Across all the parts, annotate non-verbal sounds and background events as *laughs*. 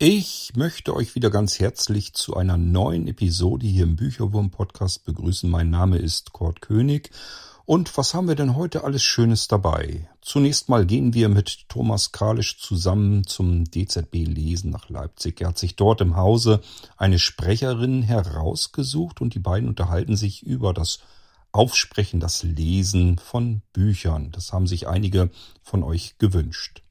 Ich möchte euch wieder ganz herzlich zu einer neuen Episode hier im Bücherwurm Podcast begrüßen. Mein Name ist Kurt König. Und was haben wir denn heute alles Schönes dabei? Zunächst mal gehen wir mit Thomas Kralisch zusammen zum DZB Lesen nach Leipzig. Er hat sich dort im Hause eine Sprecherin herausgesucht und die beiden unterhalten sich über das Aufsprechen, das Lesen von Büchern. Das haben sich einige von euch gewünscht.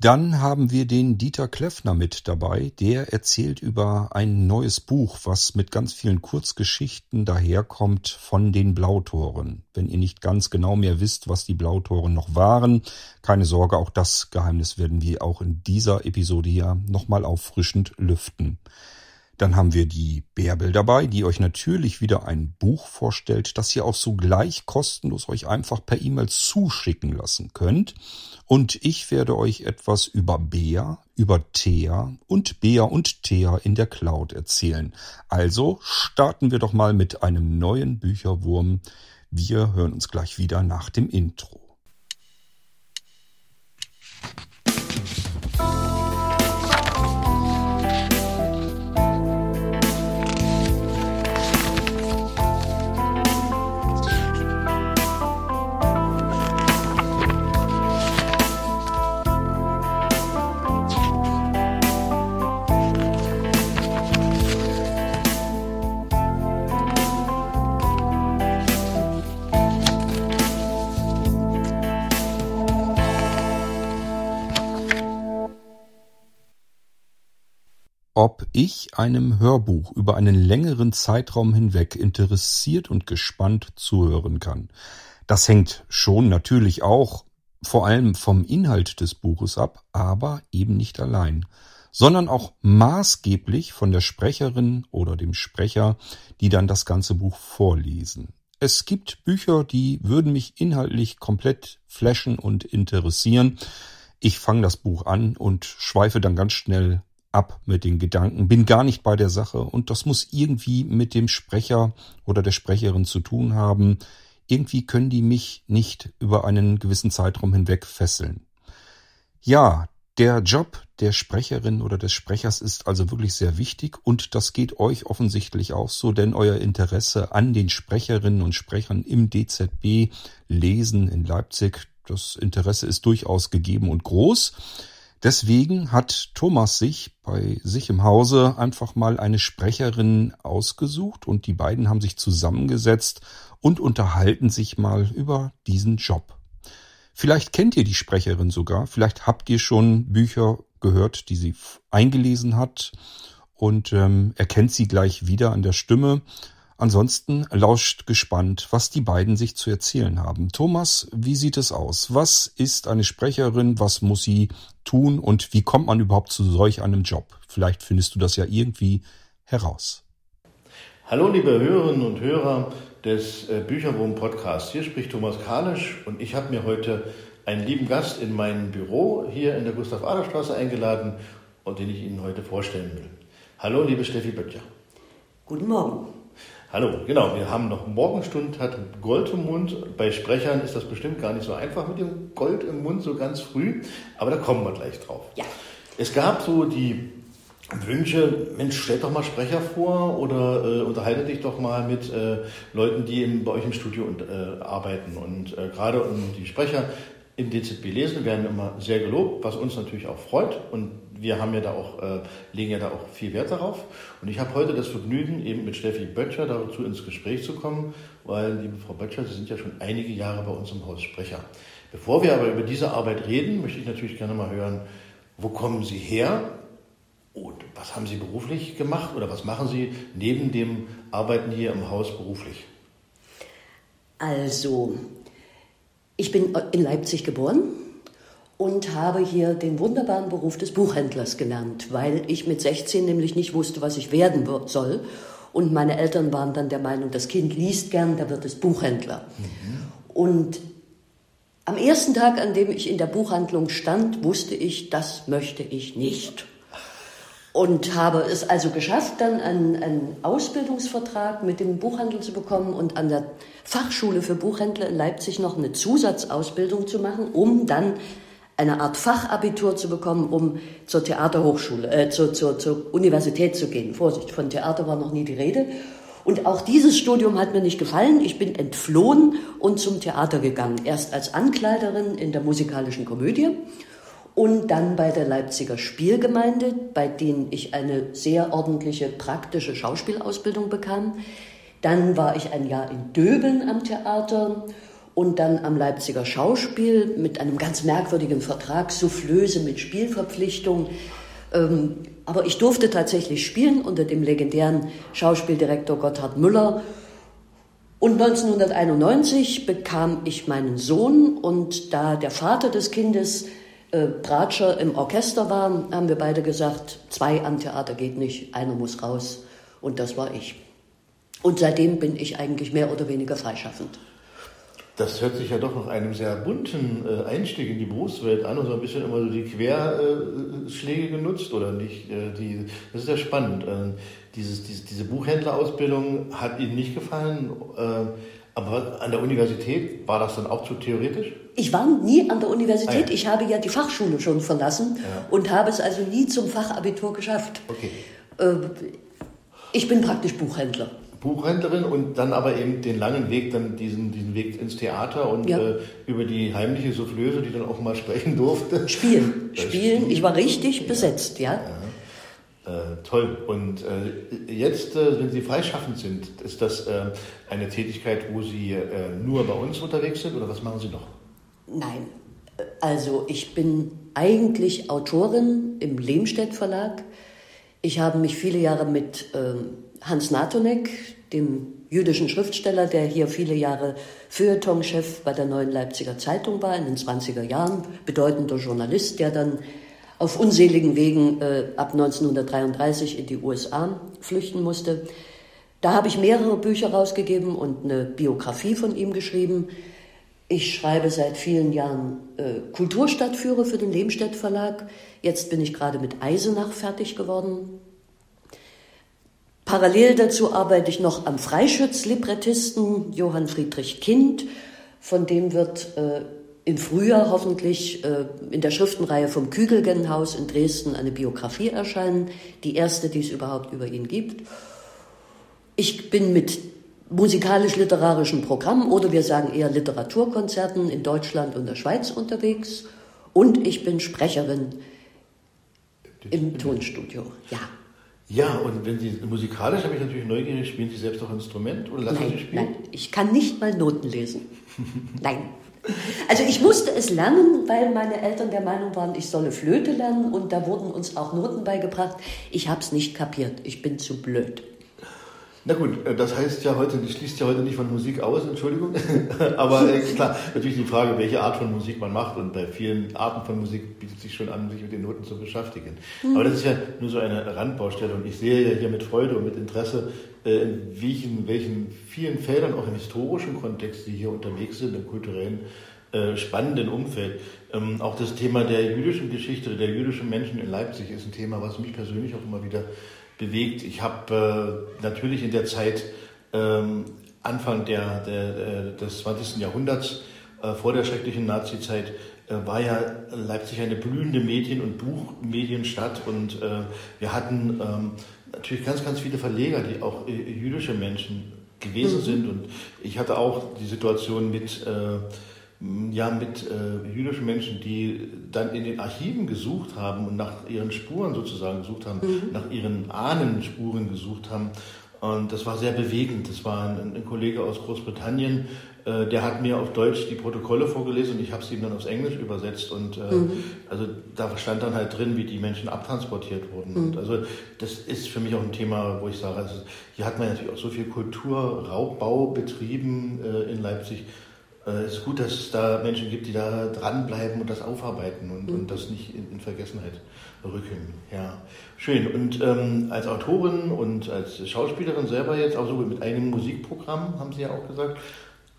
Dann haben wir den Dieter Kleffner mit dabei. Der erzählt über ein neues Buch, was mit ganz vielen Kurzgeschichten daherkommt von den Blautoren. Wenn ihr nicht ganz genau mehr wisst, was die Blautoren noch waren, keine Sorge, auch das Geheimnis werden wir auch in dieser Episode hier nochmal auffrischend lüften. Dann haben wir die Bärbel dabei, die euch natürlich wieder ein Buch vorstellt, das ihr auch sogleich kostenlos euch einfach per E-Mail zuschicken lassen könnt. Und ich werde euch etwas über Bea, über Thea und Bea und Thea in der Cloud erzählen. Also starten wir doch mal mit einem neuen Bücherwurm. Wir hören uns gleich wieder nach dem Intro. Ob ich einem Hörbuch über einen längeren Zeitraum hinweg interessiert und gespannt zuhören kann. Das hängt schon natürlich auch vor allem vom Inhalt des Buches ab, aber eben nicht allein, sondern auch maßgeblich von der Sprecherin oder dem Sprecher, die dann das ganze Buch vorlesen. Es gibt Bücher, die würden mich inhaltlich komplett flashen und interessieren. Ich fange das Buch an und schweife dann ganz schnell ab mit den Gedanken, bin gar nicht bei der Sache und das muss irgendwie mit dem Sprecher oder der Sprecherin zu tun haben. Irgendwie können die mich nicht über einen gewissen Zeitraum hinweg fesseln. Ja, der Job der Sprecherin oder des Sprechers ist also wirklich sehr wichtig und das geht euch offensichtlich auch so, denn euer Interesse an den Sprecherinnen und Sprechern im DZB Lesen in Leipzig, das Interesse ist durchaus gegeben und groß. Deswegen hat Thomas sich bei sich im Hause einfach mal eine Sprecherin ausgesucht und die beiden haben sich zusammengesetzt und unterhalten sich mal über diesen Job. Vielleicht kennt ihr die Sprecherin sogar, vielleicht habt ihr schon Bücher gehört, die sie eingelesen hat und ähm, erkennt sie gleich wieder an der Stimme. Ansonsten lauscht gespannt, was die beiden sich zu erzählen haben. Thomas, wie sieht es aus? Was ist eine Sprecherin? Was muss sie tun? Und wie kommt man überhaupt zu solch einem Job? Vielleicht findest du das ja irgendwie heraus. Hallo, liebe Hörerinnen und Hörer des äh, Bücherwurm Podcasts. Hier spricht Thomas Kalisch und ich habe mir heute einen lieben Gast in mein Büro hier in der Gustav-Adler-Straße eingeladen und den ich Ihnen heute vorstellen will. Hallo, liebe Steffi Böttcher. Guten Morgen. Hallo, genau, wir haben noch Morgenstund, hat Gold im Mund. Bei Sprechern ist das bestimmt gar nicht so einfach mit dem Gold im Mund so ganz früh, aber da kommen wir gleich drauf. Ja. Es gab so die Wünsche, Mensch, stellt doch mal Sprecher vor oder äh, unterhalte dich doch mal mit äh, Leuten, die in, bei euch im Studio und, äh, arbeiten. Und äh, gerade um die Sprecher im DZB lesen werden immer sehr gelobt, was uns natürlich auch freut. Und wir haben ja da auch, äh, legen ja da auch viel Wert darauf. Und ich habe heute das Vergnügen, eben mit Steffi Böttcher dazu ins Gespräch zu kommen, weil, liebe Frau Böttcher, Sie sind ja schon einige Jahre bei uns im Haus Sprecher. Bevor wir aber über diese Arbeit reden, möchte ich natürlich gerne mal hören, wo kommen Sie her und was haben Sie beruflich gemacht oder was machen Sie neben dem Arbeiten hier im Haus beruflich? Also, ich bin in Leipzig geboren, und habe hier den wunderbaren Beruf des Buchhändlers gelernt, weil ich mit 16 nämlich nicht wusste, was ich werden soll. Und meine Eltern waren dann der Meinung, das Kind liest gern, da wird es Buchhändler. Mhm. Und am ersten Tag, an dem ich in der Buchhandlung stand, wusste ich, das möchte ich nicht. Und habe es also geschafft, dann einen, einen Ausbildungsvertrag mit dem Buchhandel zu bekommen und an der Fachschule für Buchhändler in Leipzig noch eine Zusatzausbildung zu machen, um dann eine Art Fachabitur zu bekommen, um zur Theaterhochschule, äh, zur, zur, zur Universität zu gehen. Vorsicht, von Theater war noch nie die Rede. Und auch dieses Studium hat mir nicht gefallen. Ich bin entflohen und zum Theater gegangen. Erst als Ankleiderin in der musikalischen Komödie und dann bei der Leipziger Spielgemeinde, bei denen ich eine sehr ordentliche praktische Schauspielausbildung bekam. Dann war ich ein Jahr in Döbeln am Theater und dann am Leipziger Schauspiel mit einem ganz merkwürdigen Vertrag, Soufflöse mit Spielverpflichtung. Ähm, aber ich durfte tatsächlich spielen unter dem legendären Schauspieldirektor Gotthard Müller. Und 1991 bekam ich meinen Sohn und da der Vater des Kindes äh, Bratscher im Orchester war, haben wir beide gesagt, zwei am Theater geht nicht, einer muss raus. Und das war ich. Und seitdem bin ich eigentlich mehr oder weniger freischaffend. Das hört sich ja doch nach einem sehr bunten äh, Einstieg in die Berufswelt an und so ein bisschen immer so die Querschläge genutzt oder nicht. Äh, die, das ist ja spannend. Äh, dieses, diese, diese Buchhändlerausbildung hat Ihnen nicht gefallen, äh, aber an der Universität war das dann auch zu theoretisch? Ich war nie an der Universität. Ah, ja. Ich habe ja die Fachschule schon verlassen ja. und habe es also nie zum Fachabitur geschafft. Okay. Äh, ich bin praktisch Buchhändler. Buchhändlerin und dann aber eben den langen Weg, dann diesen, diesen Weg ins Theater und ja. äh, über die heimliche Soufflöse, die dann auch mal sprechen durfte. Spielen, *laughs* spielen. Ich war richtig besetzt, ja. ja. Äh, toll. Und äh, jetzt, äh, wenn Sie freischaffend sind, ist das äh, eine Tätigkeit, wo Sie äh, nur bei uns unterwegs sind oder was machen Sie noch? Nein. Also ich bin eigentlich Autorin im Lehmstedt Verlag. Ich habe mich viele Jahre mit ähm, Hans Natonek, dem jüdischen Schriftsteller, der hier viele Jahre Feuilletonchef bei der Neuen Leipziger Zeitung war in den 20er Jahren, bedeutender Journalist, der dann auf unseligen Wegen äh, ab 1933 in die USA flüchten musste. Da habe ich mehrere Bücher rausgegeben und eine Biografie von ihm geschrieben. Ich schreibe seit vielen Jahren äh, Kulturstadtführer für den Lehmstedt Verlag. Jetzt bin ich gerade mit Eisenach fertig geworden, Parallel dazu arbeite ich noch am Freischütz-Librettisten Johann Friedrich Kind. Von dem wird äh, im Frühjahr hoffentlich äh, in der Schriftenreihe vom Kügelgenhaus in Dresden eine Biografie erscheinen, die erste, die es überhaupt über ihn gibt. Ich bin mit musikalisch-literarischen Programmen oder wir sagen eher Literaturkonzerten in Deutschland und der Schweiz unterwegs und ich bin Sprecherin im Tonstudio. Ja. Ja, und wenn Sie musikalisch, habe ich natürlich neugierig, spielen Sie selbst auch Instrument oder lassen nein, Sie spielen? Nein, ich kann nicht mal Noten lesen. *laughs* nein. Also ich musste es lernen, weil meine Eltern der Meinung waren, ich solle Flöte lernen und da wurden uns auch Noten beigebracht. Ich habe es nicht kapiert, ich bin zu blöd. Na gut, äh, das heißt ja heute, das schließt ja heute nicht von Musik aus, Entschuldigung. *laughs* Aber äh, klar, natürlich die Frage, welche Art von Musik man macht. Und bei vielen Arten von Musik bietet sich schon an, sich mit den Noten zu beschäftigen. Mhm. Aber das ist ja nur so eine Randbaustelle. Und ich sehe ja hier mit Freude und mit Interesse, äh, in welchen, welchen vielen Feldern, auch im historischen Kontext, die hier unterwegs sind, im kulturellen, spannenden Umfeld. Ähm, auch das Thema der jüdischen Geschichte, der jüdischen Menschen in Leipzig ist ein Thema, was mich persönlich auch immer wieder bewegt. Ich habe äh, natürlich in der Zeit ähm, Anfang der, der, des 20. Jahrhunderts, äh, vor der schrecklichen Nazizeit, äh, war ja Leipzig eine blühende Medien- und Buchmedienstadt und äh, wir hatten ähm, natürlich ganz, ganz viele Verleger, die auch äh, jüdische Menschen gewesen mhm. sind und ich hatte auch die Situation mit äh, ja, mit äh, jüdischen Menschen, die dann in den Archiven gesucht haben und nach ihren Spuren sozusagen gesucht haben, mhm. nach ihren Ahnenspuren gesucht haben. Und das war sehr bewegend. Das war ein, ein Kollege aus Großbritannien, äh, der hat mir auf Deutsch die Protokolle vorgelesen und ich habe sie ihm dann aufs Englisch übersetzt. Und äh, mhm. also da stand dann halt drin, wie die Menschen abtransportiert wurden. Mhm. Und also das ist für mich auch ein Thema, wo ich sage, also hier hat man natürlich auch so viel Kulturraubbau betrieben äh, in Leipzig äh, es ist gut, dass es da Menschen gibt, die da dranbleiben und das aufarbeiten und, mhm. und das nicht in, in, Vergessenheit rücken. Ja, schön. Und ähm, als Autorin und als Schauspielerin selber jetzt auch so mit einem Musikprogramm, haben Sie ja auch gesagt,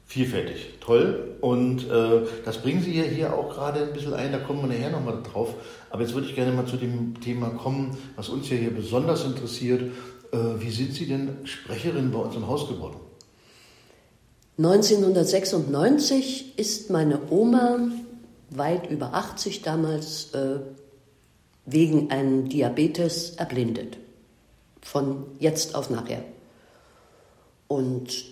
vielfältig, toll. Und äh, das bringen Sie ja hier auch gerade ein bisschen ein, da kommen wir nachher nochmal drauf. Aber jetzt würde ich gerne mal zu dem Thema kommen, was uns ja hier besonders interessiert. Äh, wie sind Sie denn Sprecherin bei uns im Haus geworden? 1996 ist meine Oma weit über 80 damals äh, wegen einem Diabetes erblindet. Von jetzt auf nachher. Und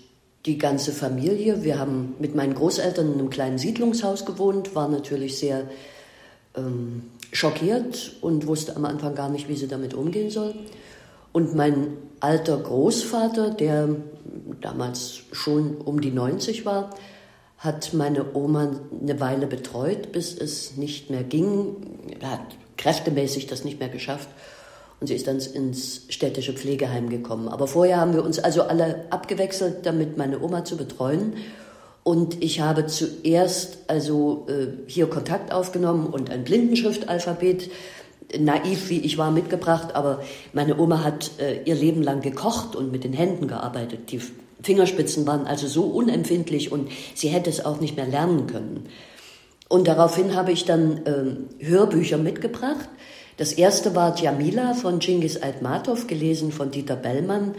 die ganze Familie, wir haben mit meinen Großeltern in einem kleinen Siedlungshaus gewohnt, war natürlich sehr ähm, schockiert und wusste am Anfang gar nicht, wie sie damit umgehen soll. Und mein alter Großvater, der damals schon um die 90 war, hat meine Oma eine Weile betreut, bis es nicht mehr ging. Er hat kräftemäßig das nicht mehr geschafft und sie ist dann ins städtische Pflegeheim gekommen. Aber vorher haben wir uns also alle abgewechselt, damit meine Oma zu betreuen. Und ich habe zuerst also äh, hier Kontakt aufgenommen und ein Blindenschriftalphabet, naiv wie ich war, mitgebracht. Aber meine Oma hat äh, ihr Leben lang gekocht und mit den Händen gearbeitet. Die Fingerspitzen waren also so unempfindlich und sie hätte es auch nicht mehr lernen können. Und daraufhin habe ich dann äh, Hörbücher mitgebracht. Das erste war Djamila von Genghis Altmatov, gelesen von Dieter Bellmann.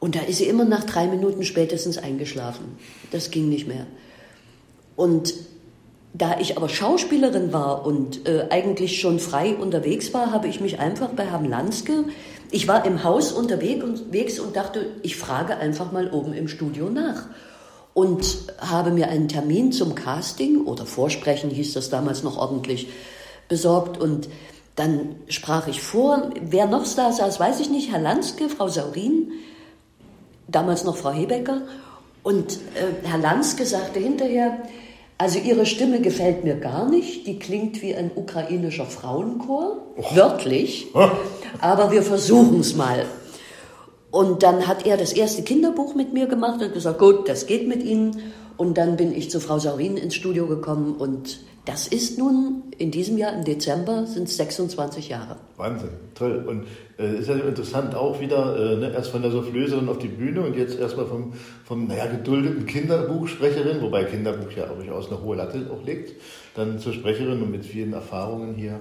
Und da ist sie immer nach drei Minuten spätestens eingeschlafen. Das ging nicht mehr. Und da ich aber Schauspielerin war und äh, eigentlich schon frei unterwegs war, habe ich mich einfach bei Herrn Lanske, ich war im Haus unterwegs und dachte, ich frage einfach mal oben im Studio nach. Und habe mir einen Termin zum Casting oder Vorsprechen hieß das damals noch ordentlich besorgt. Und dann sprach ich vor, wer noch da saß, weiß ich nicht, Herr Lanske, Frau Saurin, damals noch Frau Hebecker. Und äh, Herr Lanske sagte hinterher, also Ihre Stimme gefällt mir gar nicht, die klingt wie ein ukrainischer Frauenchor, oh. wörtlich, aber wir versuchen es mal. Und dann hat er das erste Kinderbuch mit mir gemacht und gesagt, gut, das geht mit Ihnen. Und dann bin ich zu Frau Saurin ins Studio gekommen und das ist nun in diesem Jahr im Dezember sind es 26 Jahre. Wahnsinn, toll. Und äh, ist ja interessant auch wieder, äh, ne, erst von der Soufflöserin auf die Bühne und jetzt erstmal vom, vom naja, geduldeten Kinderbuchsprecherin, wobei Kinderbuch ja durchaus eine hohe Latte auch legt, dann zur Sprecherin und mit vielen Erfahrungen hier.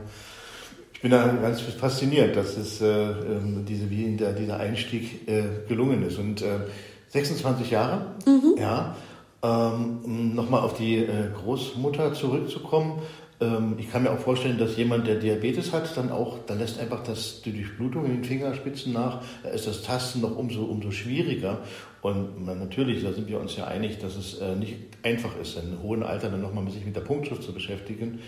Ich bin da ganz fasziniert, dass es, äh, ähm, diese, wie der, dieser Einstieg äh, gelungen ist. Und 26 äh, Jahre, mhm. ja. Ähm, um nochmal auf die äh, Großmutter zurückzukommen. Ähm, ich kann mir auch vorstellen, dass jemand, der Diabetes hat, dann auch, da lässt einfach das, die Durchblutung in den Fingerspitzen nach, da ist das Tasten noch umso, umso schwieriger. Und natürlich, da sind wir uns ja einig, dass es äh, nicht einfach ist, in hohen Alter dann nochmal sich mit der Punktschrift zu beschäftigen.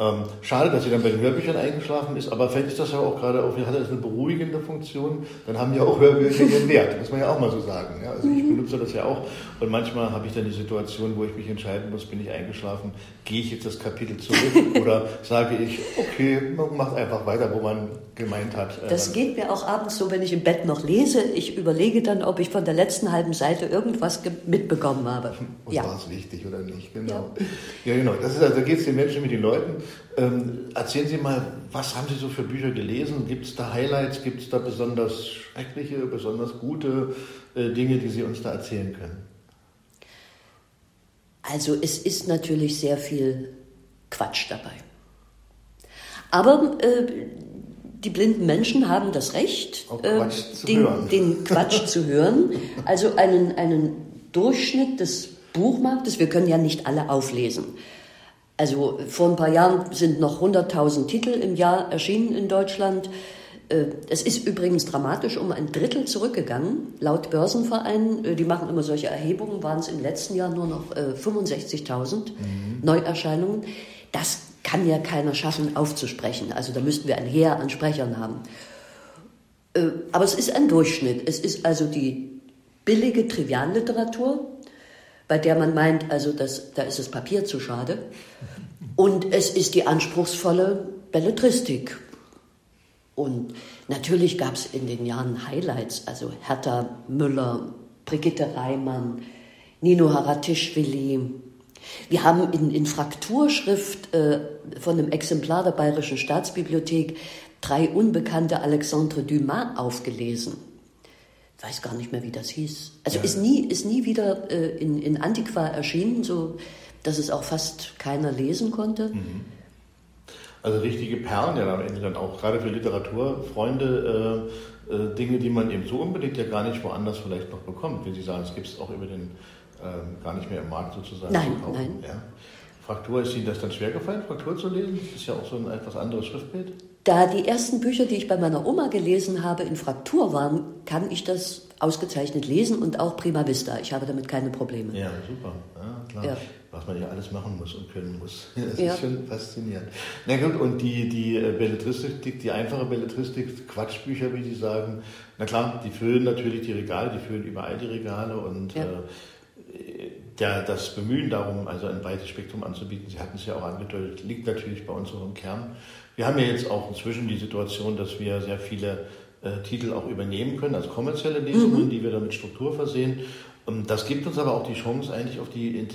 Ähm, schade, dass sie dann bei den Hörbüchern eingeschlafen ist, aber vielleicht ist das ja auch gerade, auch, hat das eine beruhigende Funktion, dann haben ja auch Hörbücher ihren Wert, muss man ja auch mal so sagen. Ja? Also ich mhm. benutze das ja auch und manchmal habe ich dann die Situation, wo ich mich entscheiden muss, bin ich eingeschlafen, gehe ich jetzt das Kapitel zurück *laughs* oder sage ich, okay, man macht einfach weiter, wo man gemeint hat. Äh, das geht mir auch abends so, wenn ich im Bett noch lese, ich überlege dann, ob ich von der letzten halben Seite irgendwas mitbekommen habe. Und ja. war es wichtig oder nicht, genau. Ja, ja genau, das ist, also, da geht es den Menschen mit den Leuten ähm, erzählen Sie mal, was haben Sie so für Bücher gelesen? Gibt es da Highlights? Gibt es da besonders schreckliche, besonders gute äh, Dinge, die Sie uns da erzählen können? Also es ist natürlich sehr viel Quatsch dabei. Aber äh, die blinden Menschen haben das Recht, äh, den, den, Quatsch *laughs* zu hören. Also einen, einen Durchschnitt des Buchmarktes, wir können ja nicht alle auflesen. Also vor ein paar Jahren sind noch 100.000 Titel im Jahr erschienen in Deutschland. Äh, es ist übrigens dramatisch um ein Drittel zurückgegangen. Laut Börsenverein, äh, die machen immer solche Erhebungen, waren es im letzten Jahr nur noch 65.000 mhm. Neuerscheinungen. Das kann ja keiner schaffen aufzusprechen. Also da müssten wir ein Heer an Sprechern haben. Äh, aber es ist ein Durchschnitt. Es ist also die billige Trivialliteratur, bei der man meint, also das, da ist das Papier zu schade. Und es ist die anspruchsvolle Belletristik. Und natürlich gab es in den Jahren Highlights, also Hertha Müller, Brigitte Reimann, Nino Haratischvili. Wir haben in, in Frakturschrift äh, von einem Exemplar der Bayerischen Staatsbibliothek drei unbekannte Alexandre Dumas aufgelesen weiß gar nicht mehr, wie das hieß. Also ja. ist, nie, ist nie wieder äh, in, in Antiqua erschienen, so dass es auch fast keiner lesen konnte. Mhm. Also richtige Perlen ja am Ende dann auch, gerade für Literaturfreunde, äh, äh, Dinge, die man eben so unbedingt ja gar nicht woanders vielleicht noch bekommt. Wie Sie sagen, es gibt es auch über den äh, gar nicht mehr im Markt sozusagen nein, zu kaufen. Nein. Ja. Fraktur, ist Ihnen das dann schwer gefallen, Fraktur zu lesen? Das ist ja auch so ein etwas anderes Schriftbild. Da die ersten Bücher, die ich bei meiner Oma gelesen habe, in Fraktur waren, kann ich das ausgezeichnet lesen und auch prima vista. Ich habe damit keine Probleme. Ja, super. Ja, klar. Ja. Was man ja alles machen muss und können muss. *laughs* Das ja. ist schon faszinierend. Na gut, und die, die äh, Belletristik, die einfache Belletristik, Quatschbücher, wie Sie sagen, na klar, die füllen natürlich die Regale, die füllen überall die Regale und ja. äh, der, das Bemühen darum, also ein breites Spektrum anzubieten, Sie hatten es ja auch angedeutet, liegt natürlich bei uns im Kern. Wir haben ja jetzt auch inzwischen die Situation, dass wir sehr viele äh, Titel auch übernehmen können als kommerzielle Lesungen, mhm. die wir dann mit Struktur versehen. Und das gibt uns aber auch die Chance, eigentlich auf die,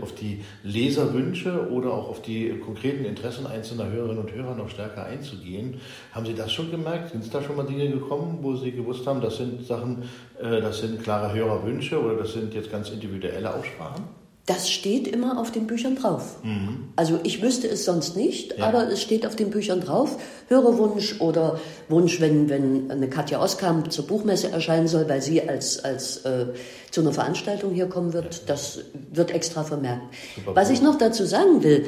auf die Leserwünsche oder auch auf die konkreten Interessen einzelner Hörerinnen und Hörer noch stärker einzugehen. Haben Sie das schon gemerkt? Sind es da schon mal Dinge gekommen, wo Sie gewusst haben, das sind Sachen, äh, das sind klare Hörerwünsche oder das sind jetzt ganz individuelle Aussprachen? Das steht immer auf den Büchern drauf. Mhm. Also ich wüsste es sonst nicht, ja. aber es steht auf den Büchern drauf. Hörerwunsch oder Wunsch, wenn, wenn eine Katja Oskamp zur Buchmesse erscheinen soll, weil sie als, als äh, zu einer Veranstaltung hier kommen wird, das wird extra vermerkt. Super Was ich noch dazu sagen will,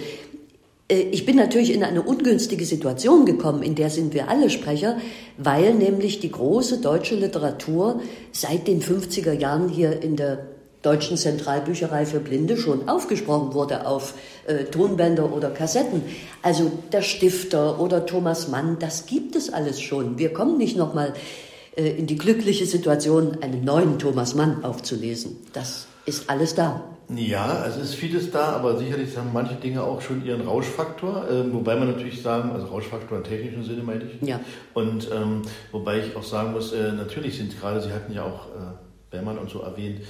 äh, ich bin natürlich in eine ungünstige Situation gekommen, in der sind wir alle Sprecher, weil nämlich die große deutsche Literatur seit den 50er Jahren hier in der Deutschen Zentralbücherei für Blinde schon aufgesprochen wurde auf äh, Tonbänder oder Kassetten. Also der Stifter oder Thomas Mann, das gibt es alles schon. Wir kommen nicht nochmal äh, in die glückliche Situation, einen neuen Thomas Mann aufzulesen. Das ist alles da. Ja, also es ist vieles da, aber sicherlich haben manche Dinge auch schon ihren Rauschfaktor, äh, wobei man natürlich sagen, also Rauschfaktor im technischen Sinne meine ich. Ja. Und ähm, wobei ich auch sagen muss, äh, natürlich sind gerade, Sie hatten ja auch äh, Bellmann und so erwähnt,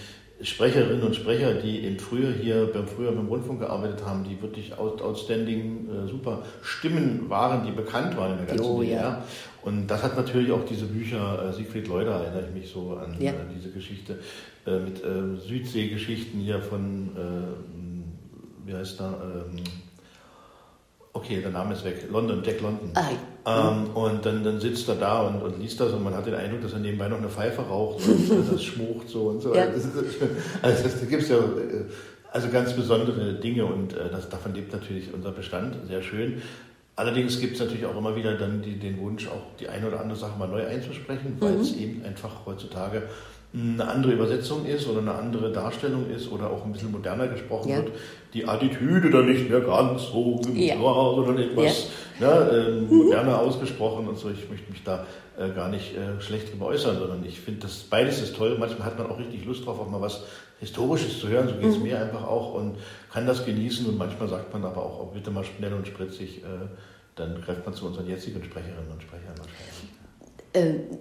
Sprecherinnen und Sprecher, die eben früher hier beim früher beim Rundfunk gearbeitet haben, die wirklich outstanding äh, super Stimmen waren, die bekannt waren in der ganzen oh, ja. Und das hat natürlich auch diese Bücher, äh, Siegfried Leuder erinnere ich mich so an ja. äh, diese Geschichte mit Südseegeschichten hier von, wie heißt da, ähm, okay, der Name ist weg, London, Jack London. Ah, ähm, und dann, dann sitzt er da und, und, liest das und man hat den Eindruck, dass er nebenbei noch eine Pfeife raucht und *laughs* das schmucht so und so. Ja. Also, also das, da gibt es ja äh, also ganz besondere Dinge und äh, das, davon lebt natürlich unser Bestand sehr schön. Allerdings gibt es natürlich auch immer wieder dann die, den Wunsch, auch die eine oder andere Sache mal neu einzusprechen, weil mhm. es eben einfach heutzutage eine andere Übersetzung ist oder eine andere Darstellung ist oder auch ein bisschen moderner gesprochen ja. wird, die Attitüde dann nicht mehr ganz so, ja. sondern etwas ja. ne, äh, moderner ausgesprochen und so. Ich möchte mich da äh, gar nicht äh, schlecht drüber äußern, sondern ich finde, das beides ist toll. Manchmal hat man auch richtig Lust drauf, auch mal was Historisches zu hören. So geht es mhm. mir einfach auch und kann das genießen. Und manchmal sagt man aber auch, oh, bitte mal schnell und spritzig. Äh, dann greift man zu unseren jetzigen Sprecherinnen und Sprechern wahrscheinlich. Ähm,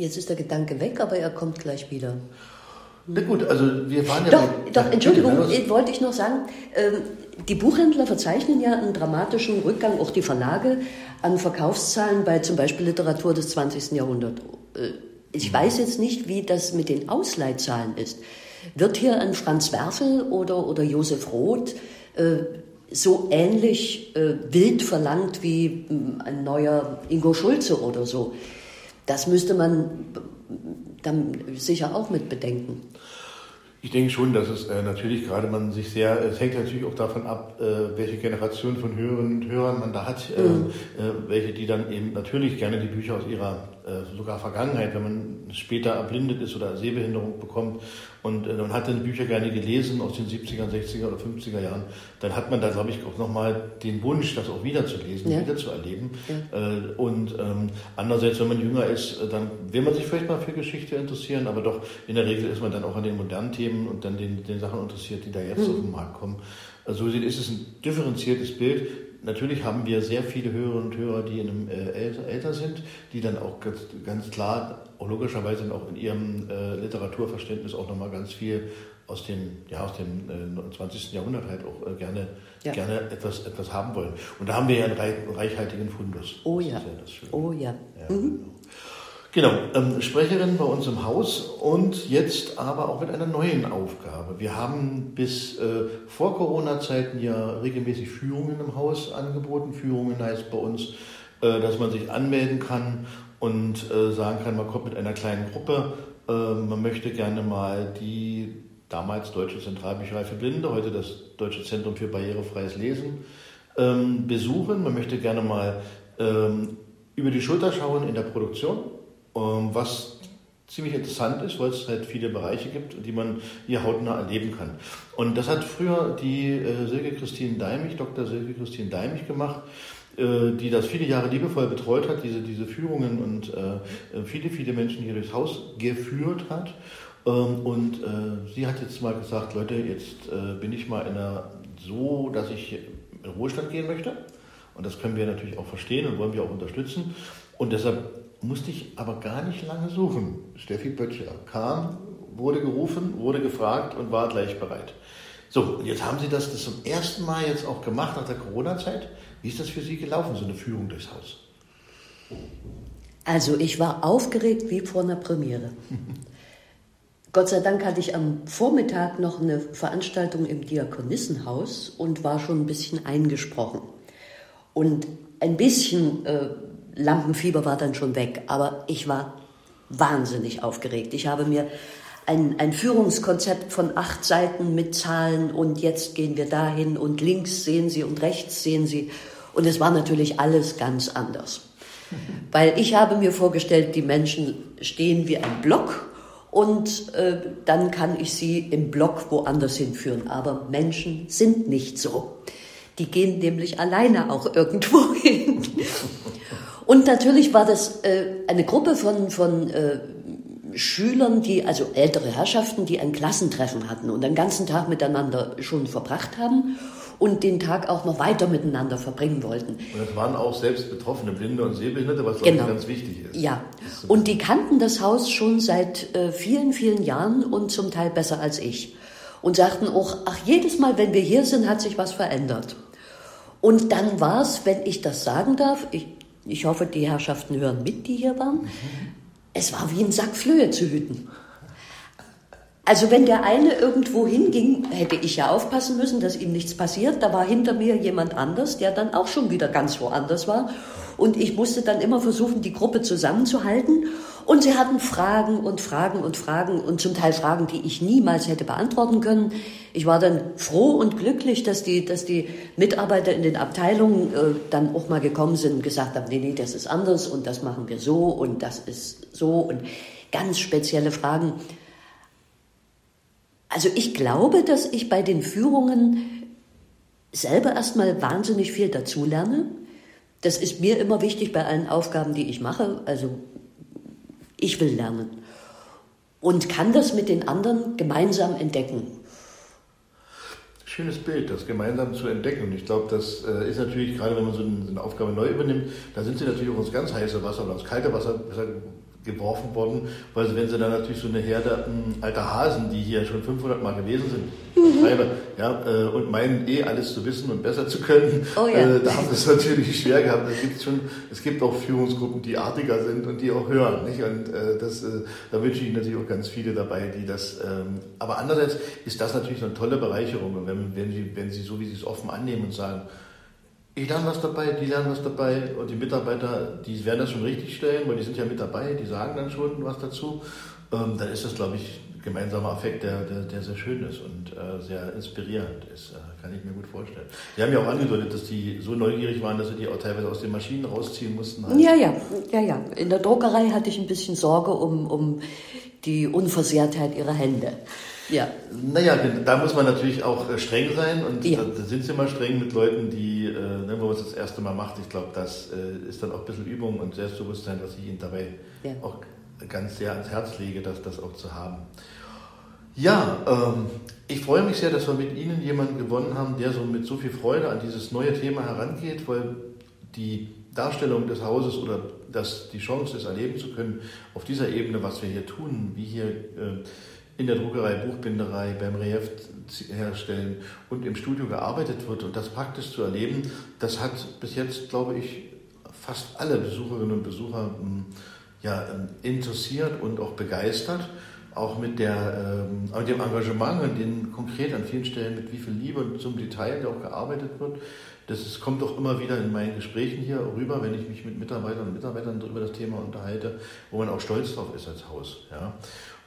Jetzt ist der Gedanke weg, aber er kommt gleich wieder. Na gut, also wir waren ja. Doch, doch Entschuldigung, wollte ich noch sagen, ähm, die Buchhändler verzeichnen ja einen dramatischen Rückgang, auch die Verlage, an Verkaufszahlen bei zum Beispiel Literatur des 20. Jahrhunderts. Äh, ich mhm. weiß jetzt nicht, wie das mit den Ausleihzahlen ist. Wird hier ein Franz Werfel oder, oder Josef Roth äh, so ähnlich äh, wild verlangt wie äh, ein neuer Ingo Schulze oder so? Das müsste man dann sicher auch mit bedenken. Ich denke schon, dass es äh, natürlich gerade man sich sehr, es hängt natürlich auch davon ab, äh, welche Generation von Hörern und Hörern man da hat, äh, mhm. äh, welche die dann eben natürlich gerne die Bücher aus ihrer äh, sogar Vergangenheit, wenn man später erblindet ist oder Sehbehinderung bekommt und äh, man hat dann Bücher gerne gelesen aus den 70er, 60er oder 50er Jahren, dann hat man da, glaube ich, auch nochmal den Wunsch, das auch wieder zu lesen, ja. wieder zu erleben. Ja. Äh, und ähm, andererseits, wenn man jünger ist, dann will man sich vielleicht mal für Geschichte interessieren, aber doch in der Regel ist man dann auch an den modernen Themen und dann den, den Sachen interessiert, die da jetzt mhm. auf den Markt kommen. Also so ist es ein differenziertes Bild natürlich haben wir sehr viele Hörerinnen und Hörer, die in einem, äh, älter, älter, sind, die dann auch ganz, ganz klar, auch logischerweise auch in ihrem äh, Literaturverständnis auch nochmal ganz viel aus dem, ja, aus dem äh, 20. Jahrhundert halt auch äh, gerne, ja. gerne etwas, etwas haben wollen. Und da haben wir ja einen reichhaltigen Fundus. Oh ja. ja oh ja. ja mhm. genau. Genau, ähm, Sprecherin bei uns im Haus und jetzt aber auch mit einer neuen Aufgabe. Wir haben bis äh, vor Corona-Zeiten ja regelmäßig Führungen im Haus angeboten. Führungen heißt bei uns, äh, dass man sich anmelden kann und äh, sagen kann, man kommt mit einer kleinen Gruppe, äh, man möchte gerne mal die damals Deutsche Zentralbücherei für Blinde, heute das Deutsche Zentrum für barrierefreies Lesen, ähm, besuchen. Man möchte gerne mal ähm, über die Schulter schauen in der Produktion, ähm, was ziemlich interessant ist, weil es halt viele Bereiche gibt, die man hier hautnah erleben kann. Und das hat früher die äh, Silke Christine Deimich, Dr. Silke Christine Deimich gemacht, äh, die das viele Jahre liebevoll betreut hat, diese, diese Führungen und äh, viele, viele Menschen hier durchs Haus geführt hat. Ähm, und äh, sie hat jetzt mal gesagt, Leute, jetzt äh, bin ich mal in einer so, dass ich in Ruhestand gehen möchte. Und das können wir natürlich auch verstehen und wollen wir auch unterstützen. Und deshalb musste ich aber gar nicht lange suchen. Steffi Böttcher kam, wurde gerufen, wurde gefragt und war gleich bereit. So, und jetzt haben Sie das, das zum ersten Mal jetzt auch gemacht nach der Corona-Zeit. Wie ist das für Sie gelaufen, so eine Führung durchs Haus? Also ich war aufgeregt wie vor einer Premiere. *laughs* Gott sei Dank hatte ich am Vormittag noch eine Veranstaltung im Diakonissenhaus und war schon ein bisschen eingesprochen. Und ein bisschen äh, Lampenfieber war dann schon weg, aber ich war wahnsinnig aufgeregt. Ich habe mir ein, ein Führungskonzept von acht Seiten mit Zahlen und jetzt gehen wir dahin und links sehen Sie und rechts sehen Sie. Und es war natürlich alles ganz anders. *laughs* Weil ich habe mir vorgestellt, die Menschen stehen wie ein Block und äh, dann kann ich sie im Block woanders hinführen. Aber Menschen sind nicht so. Die gehen nämlich alleine auch irgendwo *laughs* hin. Und natürlich war das äh, eine Gruppe von, von äh, Schülern, die, also ältere Herrschaften, die ein Klassentreffen hatten und den ganzen Tag miteinander schon verbracht haben und den Tag auch noch weiter miteinander verbringen wollten. Und das waren auch selbst Betroffene, Blinde und Sehbehinderte, was genau. ganz wichtig ist. Ja, und die kannten das Haus schon seit äh, vielen, vielen Jahren und zum Teil besser als ich. Und sagten auch, ach, jedes Mal, wenn wir hier sind, hat sich was verändert. Und dann war es, wenn ich das sagen darf, ich ich hoffe, die Herrschaften hören mit, die hier waren. Es war wie ein Sack Flöhe zu hüten. Also wenn der eine irgendwo hinging, hätte ich ja aufpassen müssen, dass ihm nichts passiert. Da war hinter mir jemand anders, der dann auch schon wieder ganz woanders war. Und ich musste dann immer versuchen, die Gruppe zusammenzuhalten. Und sie hatten Fragen und Fragen und Fragen und zum Teil Fragen, die ich niemals hätte beantworten können. Ich war dann froh und glücklich, dass die, dass die Mitarbeiter in den Abteilungen äh, dann auch mal gekommen sind und gesagt haben, nee, nee, das ist anders und das machen wir so und das ist so und ganz spezielle Fragen. Also ich glaube, dass ich bei den Führungen selber erstmal wahnsinnig viel dazulerne. Das ist mir immer wichtig bei allen Aufgaben, die ich mache. Also ich will lernen und kann das mit den anderen gemeinsam entdecken. Schönes Bild, das gemeinsam zu entdecken. Ich glaube, das äh, ist natürlich, gerade wenn man so eine, Aufgabe neu übernimmt, da sind sie natürlich auch ins ganz heiße Wasser oder ins kalte Wasser geworfen worden, weil wenn sie dann natürlich so eine Herde ähm, alter Hasen, die hier schon 500 Mal gewesen sind, mhm. ja, äh, und meinen eh alles zu wissen und besser zu können, oh ja. äh, da haben sie es *laughs* natürlich schwer gehabt. Es gibt schon, es gibt auch Führungsgruppen, die artiger sind und die auch hören, nicht? Und äh, das, äh, da wünsche ich natürlich auch ganz viele dabei, die das. Ähm, aber andererseits ist das natürlich eine tolle Bereicherung, wenn, wenn Sie, wenn Sie so wie Sie es offen annehmen und sagen ich lerne was dabei, die lernen was dabei und die Mitarbeiter, die werden das schon richtig stellen, weil die sind ja mit dabei, die sagen dann schon was dazu. Ähm, dann ist das, glaube ich, ein gemeinsamer Affekt, der, der, der sehr schön ist und äh, sehr inspirierend ist, äh, kann ich mir gut vorstellen. Die haben ja auch angedeutet, dass die so neugierig waren, dass sie die auch teilweise aus den Maschinen rausziehen mussten. Halt. Ja, ja, ja, ja. In der Druckerei hatte ich ein bisschen Sorge um, um die Unversehrtheit ihrer Hände. Ja. Naja, da muss man natürlich auch äh, streng sein und ja. da, sind sie mal streng mit Leuten, die, äh, ne, wo man es das erste Mal macht. Ich glaube, das äh, ist dann auch ein bisschen Übung und Selbstbewusstsein, was ich Ihnen dabei ja. auch ganz sehr ans Herz lege, das, das auch zu haben. Ja, ähm, ich freue mich sehr, dass wir mit Ihnen jemanden gewonnen haben, der so mit so viel Freude an dieses neue Thema herangeht, weil die Darstellung des Hauses oder das, die Chance, es erleben zu können, auf dieser Ebene, was wir hier tun, wie hier äh, in der Druckerei, Buchbinderei, beim Relief herstellen und im Studio gearbeitet wird und das praktisch zu erleben, das hat bis jetzt, glaube ich, fast alle Besucherinnen und Besucher hm, ja, ähm, interessiert und auch begeistert. Auch mit, der, äh, mit dem Engagement und den konkret an vielen Stellen mit wie viel Liebe und zum Detail auch gearbeitet wird. Das ist, kommt auch immer wieder in meinen Gesprächen hier rüber, wenn ich mich mit Mitarbeitern und Mitarbeitern über das Thema unterhalte, wo man auch stolz drauf ist als Haus. Ja.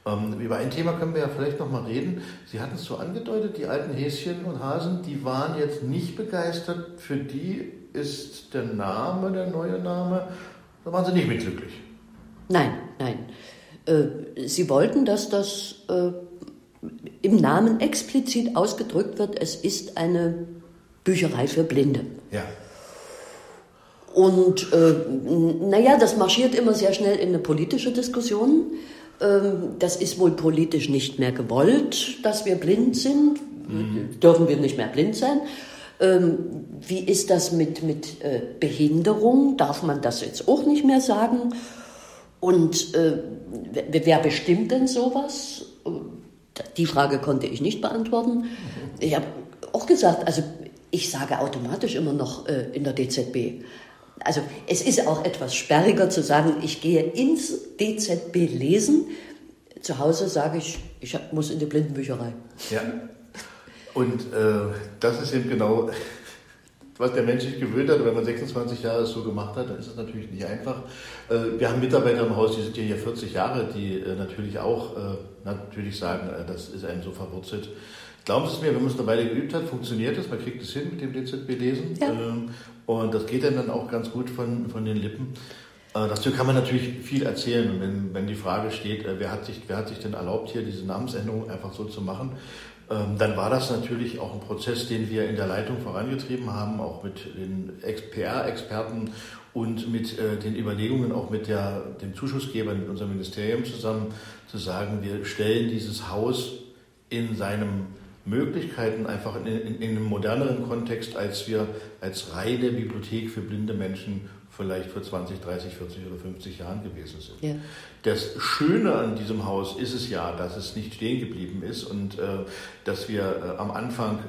Ähm, über ein Thema können wir ja vielleicht noch mal reden. Sie hatten es so angedeutet, die alten Häschen und Hasen, die waren jetzt nicht begeistert. Für die ist der Name, der neue Name, da waren sie nicht mit glücklich. Nein, nein. Äh, sie wollten, dass das äh, im Namen explizit ausgedrückt wird, es ist eine Bücherei für Blinde. Ja. Und äh, naja, das marschiert immer sehr schnell in eine politische Diskussion. Ähm, das ist wohl politisch nicht mehr gewollt, dass wir blind sind. Mhm. Dürfen wir nicht mehr blind sein? Ähm, wie ist das mit, mit äh, Behinderung? Darf man das jetzt auch nicht mehr sagen? Und äh, wer bestimmt denn sowas? Die Frage konnte ich nicht beantworten. Ich habe auch gesagt, also ich sage automatisch immer noch äh, in der DZB. Also es ist auch etwas sperriger zu sagen, ich gehe ins DZB lesen. Zu Hause sage ich, ich muss in die Blindenbücherei. Ja. Und äh, das ist eben genau, was der Mensch sich gewöhnt hat. Wenn man 26 Jahre so gemacht hat, dann ist es natürlich nicht einfach. Äh, wir haben Mitarbeiter im Haus, die sind ja hier 40 Jahre, die äh, natürlich auch äh, natürlich sagen, äh, das ist einem so verwurzelt. Glauben Sie es mir, wenn man es eine Weile geübt hat, funktioniert es, man kriegt es hin mit dem DZB-Lesen. Ja. Ähm, und das geht dann auch ganz gut von, von den Lippen. Äh, dazu kann man natürlich viel erzählen. Und wenn, wenn die Frage steht, äh, wer, hat sich, wer hat sich denn erlaubt, hier diese Namensänderung einfach so zu machen, ähm, dann war das natürlich auch ein Prozess, den wir in der Leitung vorangetrieben haben, auch mit den PR-Experten und mit äh, den Überlegungen, auch mit der, dem Zuschussgeber, mit unserem Ministerium zusammen, zu sagen, wir stellen dieses Haus in seinem Möglichkeiten einfach in, in, in, einem moderneren Kontext, als wir als reine Bibliothek für blinde Menschen vielleicht vor 20, 30, 40 oder 50 Jahren gewesen sind. Ja. Das Schöne an diesem Haus ist es ja, dass es nicht stehen geblieben ist und äh, dass wir äh, am Anfang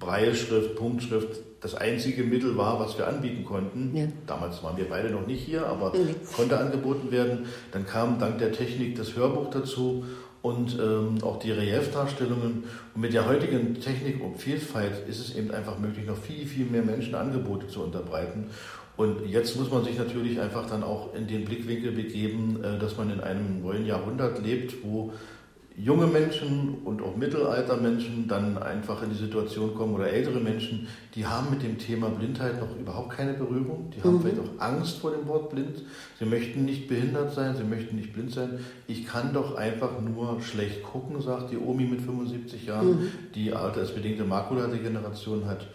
Breilschrift, Punktschrift das einzige Mittel war, was wir anbieten konnten. Ja. Damals waren wir beide noch nicht hier, aber mhm. konnte angeboten werden. Dann kam dank der Technik das Hörbuch dazu und ähm, auch die Reliefdarstellungen. Und mit der heutigen Technik und Vielfalt ist es eben einfach möglich, noch viel, viel mehr Menschen Angebote zu unterbreiten. Und jetzt muss man sich natürlich einfach dann auch in den Blickwinkel begeben, äh, dass man in einem neuen Jahrhundert lebt, wo junge Menschen und auch Mittelaltermenschen dann einfach in die Situation kommen oder ältere Menschen, die haben mit dem Thema Blindheit noch überhaupt keine Berührung, die haben mhm. vielleicht auch Angst vor dem Wort blind, sie möchten nicht behindert sein, sie möchten nicht blind sein. Ich kann doch einfach nur schlecht gucken, sagt die Omi mit 75 Jahren, mhm. die altersbedingte Makuladegeneration hat.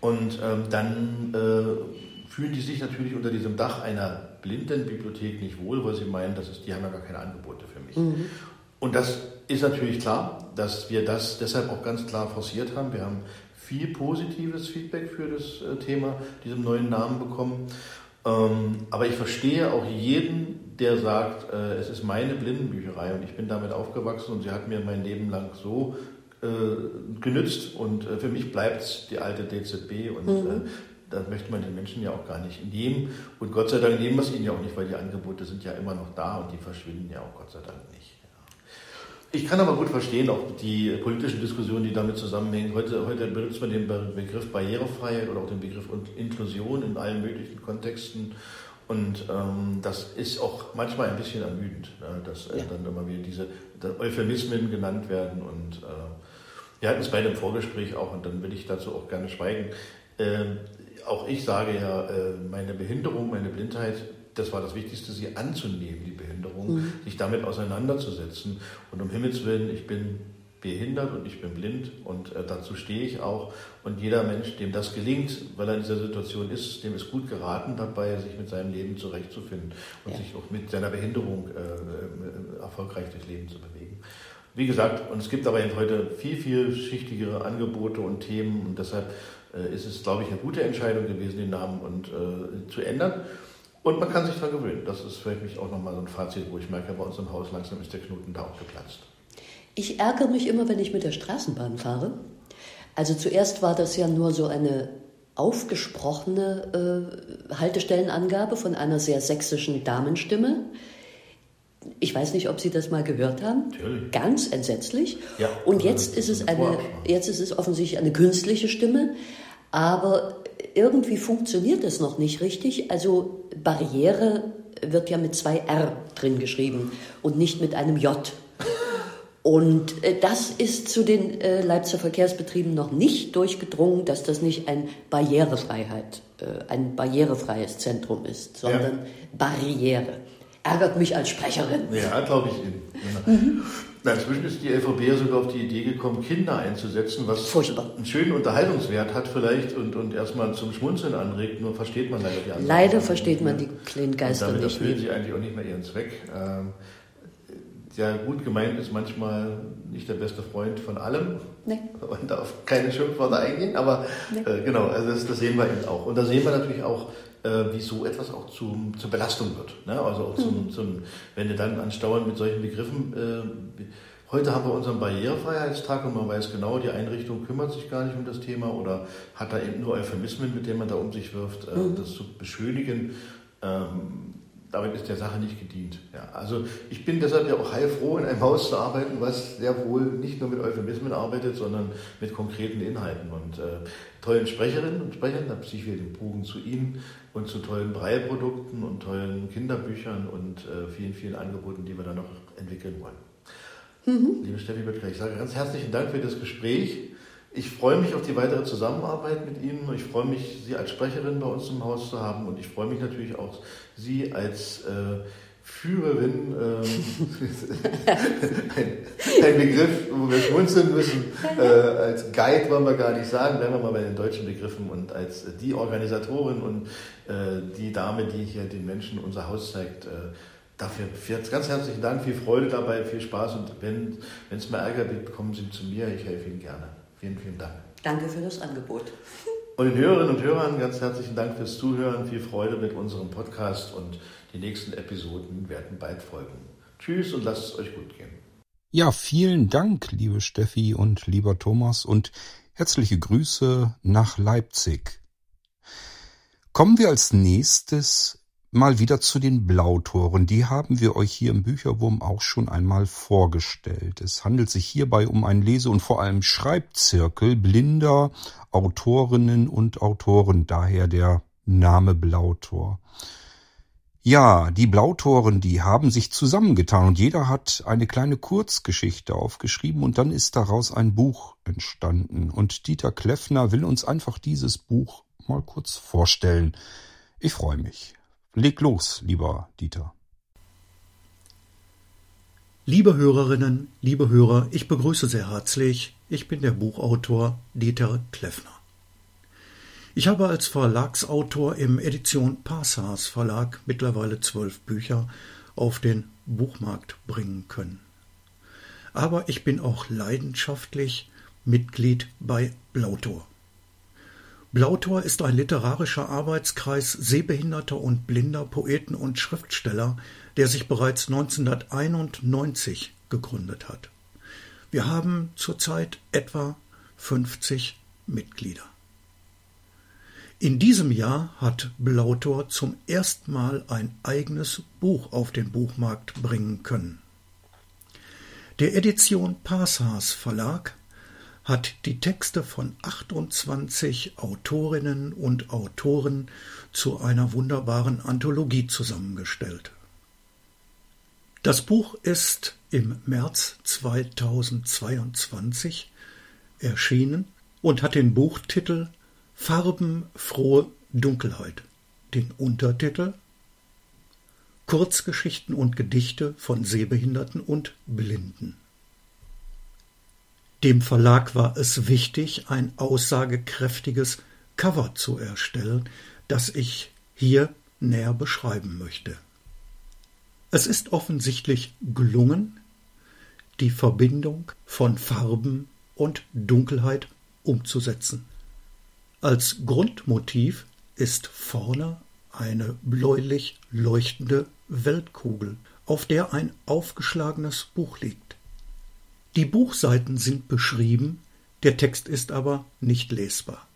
Und ähm, dann äh, fühlen die sich natürlich unter diesem Dach einer Blindenbibliothek nicht wohl, weil sie meinen, das ist, die haben ja gar keine Angebote für mich. Mhm. Und das ist natürlich klar, dass wir das deshalb auch ganz klar forciert haben. Wir haben viel positives Feedback für das äh, Thema, diesem neuen Namen bekommen. Ähm, aber ich verstehe auch jeden, der sagt, äh, es ist meine Blindenbücherei und ich bin damit aufgewachsen und sie hat mir mein Leben lang so äh, genützt und für mich bleibt es die alte DZB und mhm. da möchte man den Menschen ja auch gar nicht nehmen. Und Gott sei Dank nehmen wir es ihnen ja auch nicht, weil die Angebote sind ja immer noch da und die verschwinden ja auch Gott sei Dank nicht. Ich kann aber gut verstehen, auch die politischen Diskussionen, die damit zusammenhängen. Heute, heute benutzt man den Begriff Barrierefreiheit oder auch den Begriff Inklusion in allen möglichen Kontexten. Und ähm, das ist auch manchmal ein bisschen ermüdend, ne, dass äh, ja. dann immer wieder diese Euphemismen genannt werden. Und äh, wir hatten es bei dem Vorgespräch auch, und dann will ich dazu auch gerne schweigen. Äh, auch ich sage ja, äh, meine Behinderung, meine Blindheit das war das Wichtigste, sie anzunehmen, die Behinderung, mhm. sich damit auseinanderzusetzen. Und um Himmels Willen, ich bin behindert und ich bin blind und äh, dazu stehe ich auch. Und jeder Mensch, dem das gelingt, weil er in dieser Situation ist, dem ist gut geraten dabei, sich mit seinem Leben zurechtzufinden und ja. sich auch mit seiner Behinderung äh, äh, erfolgreich durchs Leben zu bewegen. Wie gesagt, und es gibt aber eben heute viel, viel schichtigere Angebote und Themen und deshalb äh, ist es, glaube ich, eine gute Entscheidung gewesen, den Namen und, äh, zu ändern. Und man kann sich daran gewöhnen. Das ist für mich auch nochmal so ein Fazit, wo ich merke, bei uns im Haus langsam ist der Knoten da auch geplatzt. Ich ärgere mich immer, wenn ich mit der Straßenbahn fahre. Also zuerst war das ja nur so eine aufgesprochene äh, Haltestellenangabe von einer sehr sächsischen Damenstimme. Ich weiß nicht, ob Sie das mal gehört haben. Natürlich. Ganz entsetzlich. Ja, Und jetzt ist es eine, jetzt ist es offensichtlich eine künstliche Stimme. Aber irgendwie funktioniert es noch nicht richtig. Also Barriere wird ja mit zwei R drin geschrieben und nicht mit einem J. Und äh, das ist zu den äh, Leipziger Verkehrsbetrieben noch nicht durchgedrungen, dass das nicht ein Barrierefreiheit, äh, ein barrierefreies Zentrum ist, sondern ja. Barriere. Ärgert mich als Sprecherin. Ja, glaube ich Ihnen. Inzwischen ist die LVB sogar auf die Idee gekommen, Kinder einzusetzen, was Furchtbar. einen schönen Unterhaltungswert hat vielleicht und, und erstmal zum Schmunzeln anregt, nur versteht man leider die anderen. Leider versteht man die kleinen Geister und damit nicht. Damit erfüllen sie eigentlich auch nicht mehr ihren Zweck. Ähm, ja, gut gemeint ist manchmal nicht der beste Freund von allem. Nee. *laughs* Und darf keine Schimpfworte eingehen, aber nee. äh, genau, also das, das, sehen wir eben auch. Und da sehen wir natürlich auch, äh, wie so etwas auch zum, zur Belastung wird. Ne? Also auch zum, mhm. zum, wenn du dann anstauern mit solchen Begriffen. Äh, heute haben wir unseren Barrierefreiheitstag und man weiß genau, die Einrichtung kümmert sich gar nicht um das Thema oder hat da eben nur Euphemismen, mit denen man da um sich wirft, äh, mhm. das zu beschönigen. Ähm, damit ist der Sache nicht gedient. Ja, also ich bin deshalb ja auch heilfroh, in einem Haus zu arbeiten, was sehr wohl nicht nur mit Euphemismen arbeitet, sondern mit konkreten Inhalten und äh, tollen Sprecherinnen und Sprechern. Da ziehe ich wieder den Bogen zu Ihnen und zu tollen Breilprodukten und tollen Kinderbüchern und äh, vielen, vielen Angeboten, die wir da noch entwickeln wollen. Mhm. Liebe Steffi Böttger, ich sage ganz herzlichen Dank für das Gespräch. Ich freue mich auf die weitere Zusammenarbeit mit Ihnen. Ich freue mich, Sie als Sprecherin bei uns im Haus zu haben. Und ich freue mich natürlich auch, Sie als äh, Führerin, äh, *laughs* ein, ein, Begriff, wo wir schmunzeln müssen. Äh, als Guide wollen wir gar nicht sagen, bleiben wir mal bei den deutschen Begriffen. Und als die Organisatorin und äh, die Dame, die hier den Menschen unser Haus zeigt, äh, Dafür ganz herzlichen Dank, viel Freude dabei, viel Spaß und wenn es mal Ärger gibt, kommen Sie zu mir, ich helfe Ihnen gerne. Vielen, vielen Dank. Danke für das Angebot. Und den Hörerinnen und Hörern ganz herzlichen Dank fürs Zuhören, viel Freude mit unserem Podcast und die nächsten Episoden werden bald folgen. Tschüss und lasst es euch gut gehen. Ja, vielen Dank, liebe Steffi und lieber Thomas und herzliche Grüße nach Leipzig. Kommen wir als nächstes Mal wieder zu den Blautoren. Die haben wir euch hier im Bücherwurm auch schon einmal vorgestellt. Es handelt sich hierbei um einen Lese- und vor allem Schreibzirkel blinder Autorinnen und Autoren, daher der Name Blautor. Ja, die Blautoren, die haben sich zusammengetan und jeder hat eine kleine Kurzgeschichte aufgeschrieben und dann ist daraus ein Buch entstanden. Und Dieter Kleffner will uns einfach dieses Buch mal kurz vorstellen. Ich freue mich. Leg los, lieber Dieter. Liebe Hörerinnen, liebe Hörer, ich begrüße sehr herzlich. Ich bin der Buchautor Dieter Kleffner. Ich habe als Verlagsautor im Edition Passas Verlag mittlerweile zwölf Bücher auf den Buchmarkt bringen können. Aber ich bin auch leidenschaftlich Mitglied bei Blautor. Blautor ist ein literarischer Arbeitskreis sehbehinderter und blinder Poeten und Schriftsteller, der sich bereits 1991 gegründet hat. Wir haben zurzeit etwa 50 Mitglieder. In diesem Jahr hat Blautor zum ersten Mal ein eigenes Buch auf den Buchmarkt bringen können. Der Edition Passas Verlag hat die Texte von 28 Autorinnen und Autoren zu einer wunderbaren Anthologie zusammengestellt. Das Buch ist im März 2022 erschienen und hat den Buchtitel Farbenfrohe Dunkelheit, den Untertitel Kurzgeschichten und Gedichte von Sehbehinderten und Blinden. Dem Verlag war es wichtig, ein aussagekräftiges Cover zu erstellen, das ich hier näher beschreiben möchte. Es ist offensichtlich gelungen, die Verbindung von Farben und Dunkelheit umzusetzen. Als Grundmotiv ist vorne eine bläulich leuchtende Weltkugel, auf der ein aufgeschlagenes Buch liegt. Die Buchseiten sind beschrieben, der Text ist aber nicht lesbar.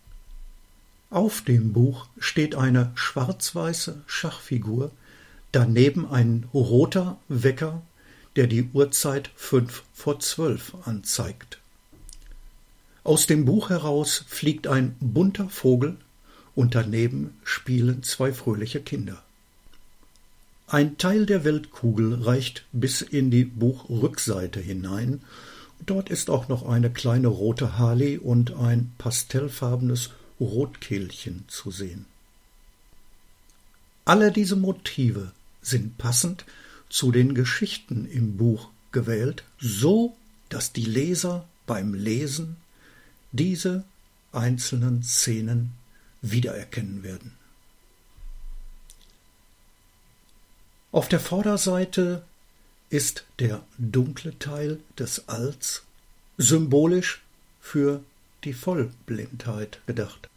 Auf dem Buch steht eine schwarz-weiße Schachfigur, daneben ein roter Wecker, der die Uhrzeit fünf vor zwölf anzeigt. Aus dem Buch heraus fliegt ein bunter Vogel und daneben spielen zwei fröhliche Kinder. Ein Teil der Weltkugel reicht bis in die Buchrückseite hinein. Dort ist auch noch eine kleine rote Harley und ein pastellfarbenes Rotkehlchen zu sehen. Alle diese Motive sind passend zu den Geschichten im Buch gewählt, so dass die Leser beim Lesen diese einzelnen Szenen wiedererkennen werden. Auf der Vorderseite ist der dunkle Teil des Alls symbolisch für die Vollblindheit gedacht.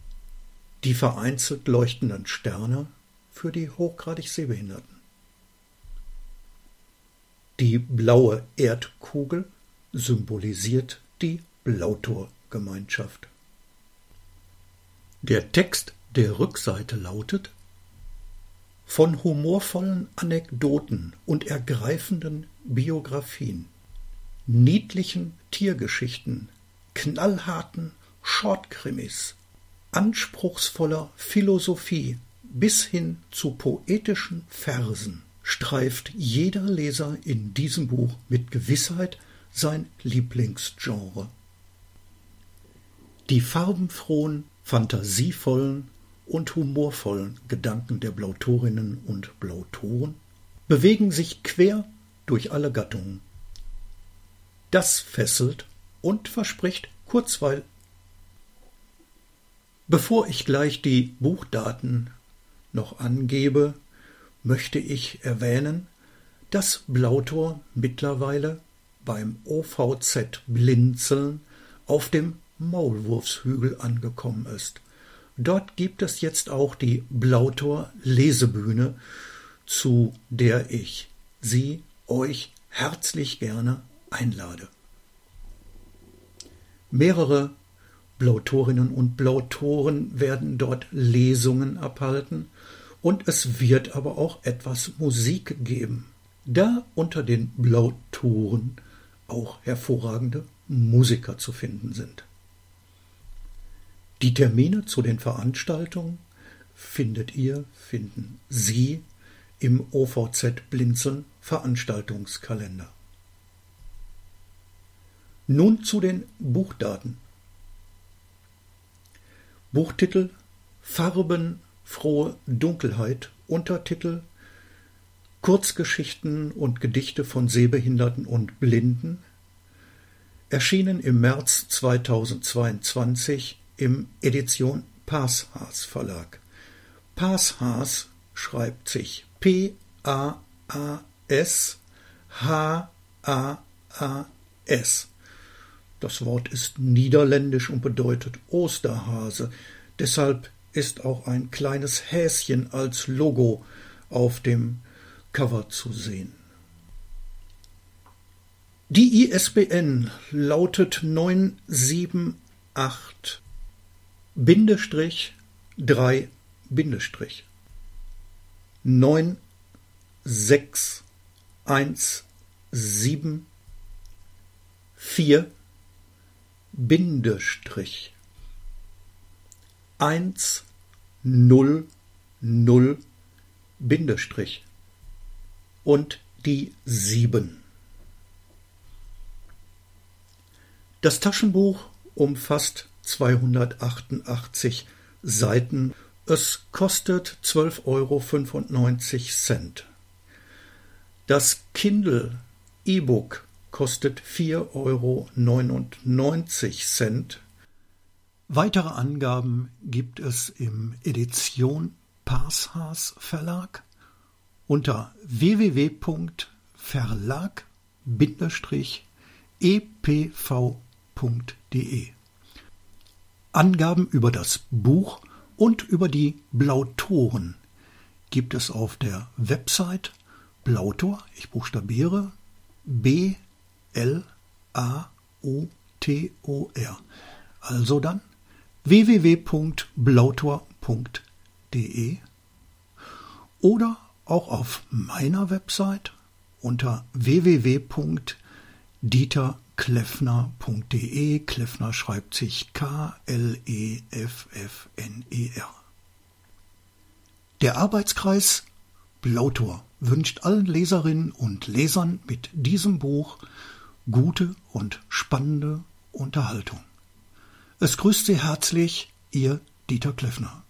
Die vereinzelt leuchtenden Sterne für die hochgradig Sehbehinderten. Die blaue Erdkugel symbolisiert die Blautorgemeinschaft. Der Text der Rückseite lautet von humorvollen Anekdoten und ergreifenden Biografien, niedlichen Tiergeschichten, knallharten Shortkrimis, anspruchsvoller Philosophie bis hin zu poetischen Versen streift jeder Leser in diesem Buch mit Gewissheit sein Lieblingsgenre. Die farbenfrohen, fantasievollen und humorvollen Gedanken der Blautorinnen und Blautoren bewegen sich quer durch alle Gattungen. Das fesselt und verspricht Kurzweil. Bevor ich gleich die Buchdaten noch angebe, möchte ich erwähnen, dass Blautor mittlerweile beim OVZ Blinzeln auf dem Maulwurfshügel angekommen ist. Dort gibt es jetzt auch die Blautor Lesebühne, zu der ich Sie euch herzlich gerne einlade. Mehrere Blautorinnen und Blautoren werden dort Lesungen abhalten und es wird aber auch etwas Musik geben, da unter den Blautoren auch hervorragende Musiker zu finden sind. Die Termine zu den Veranstaltungen findet ihr, finden Sie im OVZ Blinzeln Veranstaltungskalender. Nun zu den Buchdaten. Buchtitel Farbenfrohe Dunkelheit, Untertitel Kurzgeschichten und Gedichte von Sehbehinderten und Blinden, erschienen im März 2022 im Edition Passhas Verlag. Passhas schreibt sich P-A-A-S-H-A-A-S. Das Wort ist niederländisch und bedeutet Osterhase. Deshalb ist auch ein kleines Häschen als Logo auf dem Cover zu sehen. Die ISBN lautet 978 Bindestrich drei Bindestrich. Neun sechs eins sieben vier Bindestrich. Eins null null Bindestrich. Und die sieben. Das Taschenbuch umfasst 288 Seiten. Es kostet 12,95 Euro. Das Kindle E-Book kostet 4,99 Euro. Weitere Angaben gibt es im Edition Parshas Verlag unter www.verlag-epv.de. Angaben über das Buch und über die Blautoren gibt es auf der Website Blautor, ich buchstabiere B L A U T O R. Also dann www.blautor.de oder auch auf meiner Website unter www.dieter kleffner.de. Kleffner schreibt sich K-L-E-F-F-N-E-R. Der Arbeitskreis Blautor wünscht allen Leserinnen und Lesern mit diesem Buch gute und spannende Unterhaltung. Es grüßt Sie herzlich, Ihr Dieter Kleffner.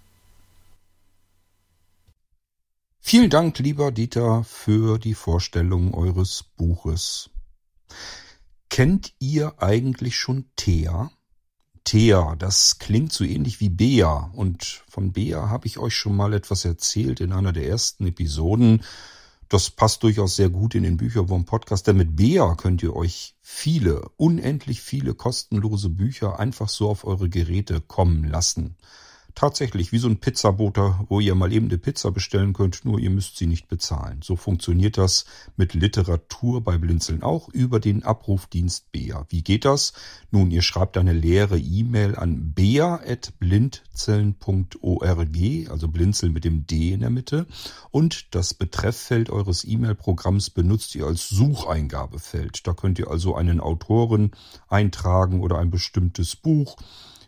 Vielen Dank, lieber Dieter, für die Vorstellung eures Buches. Kennt ihr eigentlich schon Thea? Thea, das klingt so ähnlich wie Bea. Und von Bea habe ich euch schon mal etwas erzählt in einer der ersten Episoden. Das passt durchaus sehr gut in den Bücherwurm Podcast, denn mit Bea könnt ihr euch viele, unendlich viele kostenlose Bücher einfach so auf eure Geräte kommen lassen tatsächlich wie so ein Pizzaboter, wo ihr mal eben eine Pizza bestellen könnt, nur ihr müsst sie nicht bezahlen. So funktioniert das mit Literatur bei Blinzeln auch über den Abrufdienst Bea. Wie geht das? Nun, ihr schreibt eine leere E-Mail an bea.blinzeln.org, also Blinzeln mit dem D in der Mitte, und das Betrefffeld eures E-Mail-Programms benutzt ihr als Sucheingabefeld. Da könnt ihr also einen Autoren eintragen oder ein bestimmtes Buch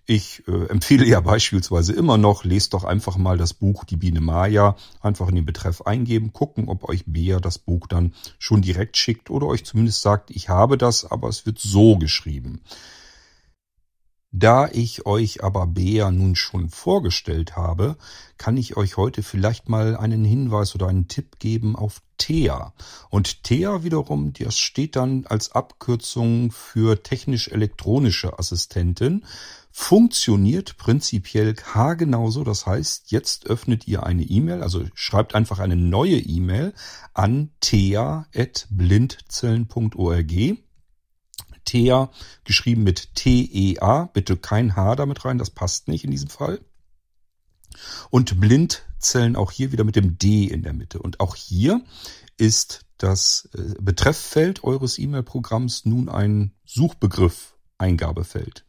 ich äh, empfehle ja *laughs* beispielsweise immer noch, lest doch einfach mal das Buch Die Biene Maya, einfach in den Betreff eingeben, gucken, ob euch Bea das Buch dann schon direkt schickt oder euch zumindest sagt, ich habe das, aber es wird so geschrieben. Da ich euch aber Bea nun schon vorgestellt habe, kann ich euch heute vielleicht mal einen Hinweis oder einen Tipp geben auf Thea. Und Thea wiederum, das steht dann als Abkürzung für technisch-elektronische Assistentin funktioniert prinzipiell haargenauso. Das heißt, jetzt öffnet ihr eine E-Mail, also schreibt einfach eine neue E-Mail an thea.blindzellen.org. Thea geschrieben mit T-E-A, bitte kein H damit rein, das passt nicht in diesem Fall. Und Blindzellen auch hier wieder mit dem D in der Mitte. Und auch hier ist das äh, Betrefffeld eures E-Mail-Programms nun ein Suchbegriff Eingabefeld.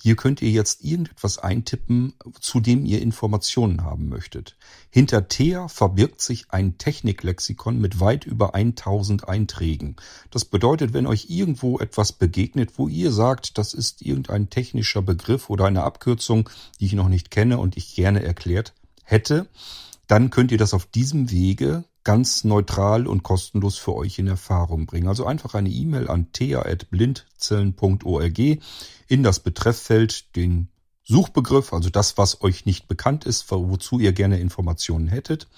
Hier könnt ihr jetzt irgendetwas eintippen, zu dem ihr Informationen haben möchtet. Hinter Thea verbirgt sich ein Techniklexikon mit weit über 1000 Einträgen. Das bedeutet, wenn euch irgendwo etwas begegnet, wo ihr sagt, das ist irgendein technischer Begriff oder eine Abkürzung, die ich noch nicht kenne und ich gerne erklärt hätte, dann könnt ihr das auf diesem Wege ganz neutral und kostenlos für euch in Erfahrung bringen. Also einfach eine E-Mail an thea.blindzellen.org in das Betrefffeld den Suchbegriff, also das, was euch nicht bekannt ist, wozu ihr gerne Informationen hättet.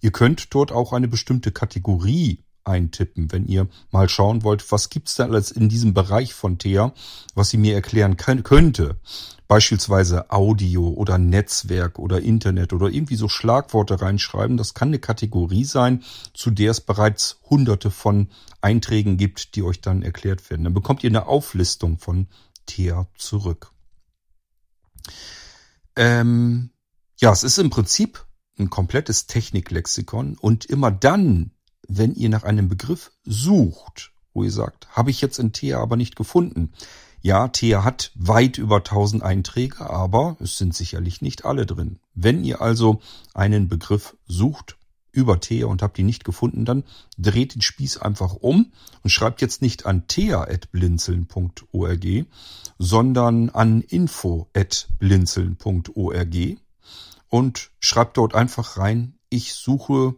Ihr könnt dort auch eine bestimmte Kategorie eintippen, wenn ihr mal schauen wollt, was gibt's da alles in diesem Bereich von Thea, was sie mir erklären könnte. Beispielsweise Audio oder Netzwerk oder Internet oder irgendwie so Schlagworte reinschreiben. Das kann eine Kategorie sein, zu der es bereits hunderte von Einträgen gibt, die euch dann erklärt werden. Dann bekommt ihr eine Auflistung von Thea zurück. Ähm, ja, es ist im Prinzip ein komplettes Techniklexikon und immer dann, wenn ihr nach einem Begriff sucht, wo ihr sagt, habe ich jetzt in Thea aber nicht gefunden. Ja, Thea hat weit über 1000 Einträge, aber es sind sicherlich nicht alle drin. Wenn ihr also einen Begriff sucht über Thea und habt ihn nicht gefunden, dann dreht den Spieß einfach um und schreibt jetzt nicht an thea.blinzeln.org, sondern an info.blinzeln.org und schreibt dort einfach rein, ich suche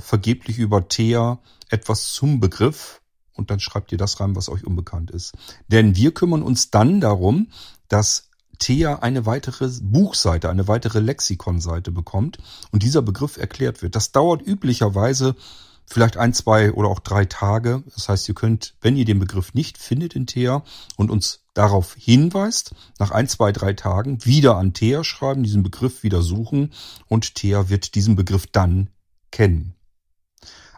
vergeblich über Thea etwas zum Begriff und dann schreibt ihr das rein, was euch unbekannt ist. Denn wir kümmern uns dann darum, dass Thea eine weitere Buchseite, eine weitere Lexikonseite bekommt und dieser Begriff erklärt wird. Das dauert üblicherweise vielleicht ein, zwei oder auch drei Tage. Das heißt, ihr könnt, wenn ihr den Begriff nicht findet in Thea und uns darauf hinweist, nach ein, zwei, drei Tagen wieder an Thea schreiben, diesen Begriff wieder suchen und Thea wird diesen Begriff dann kennen.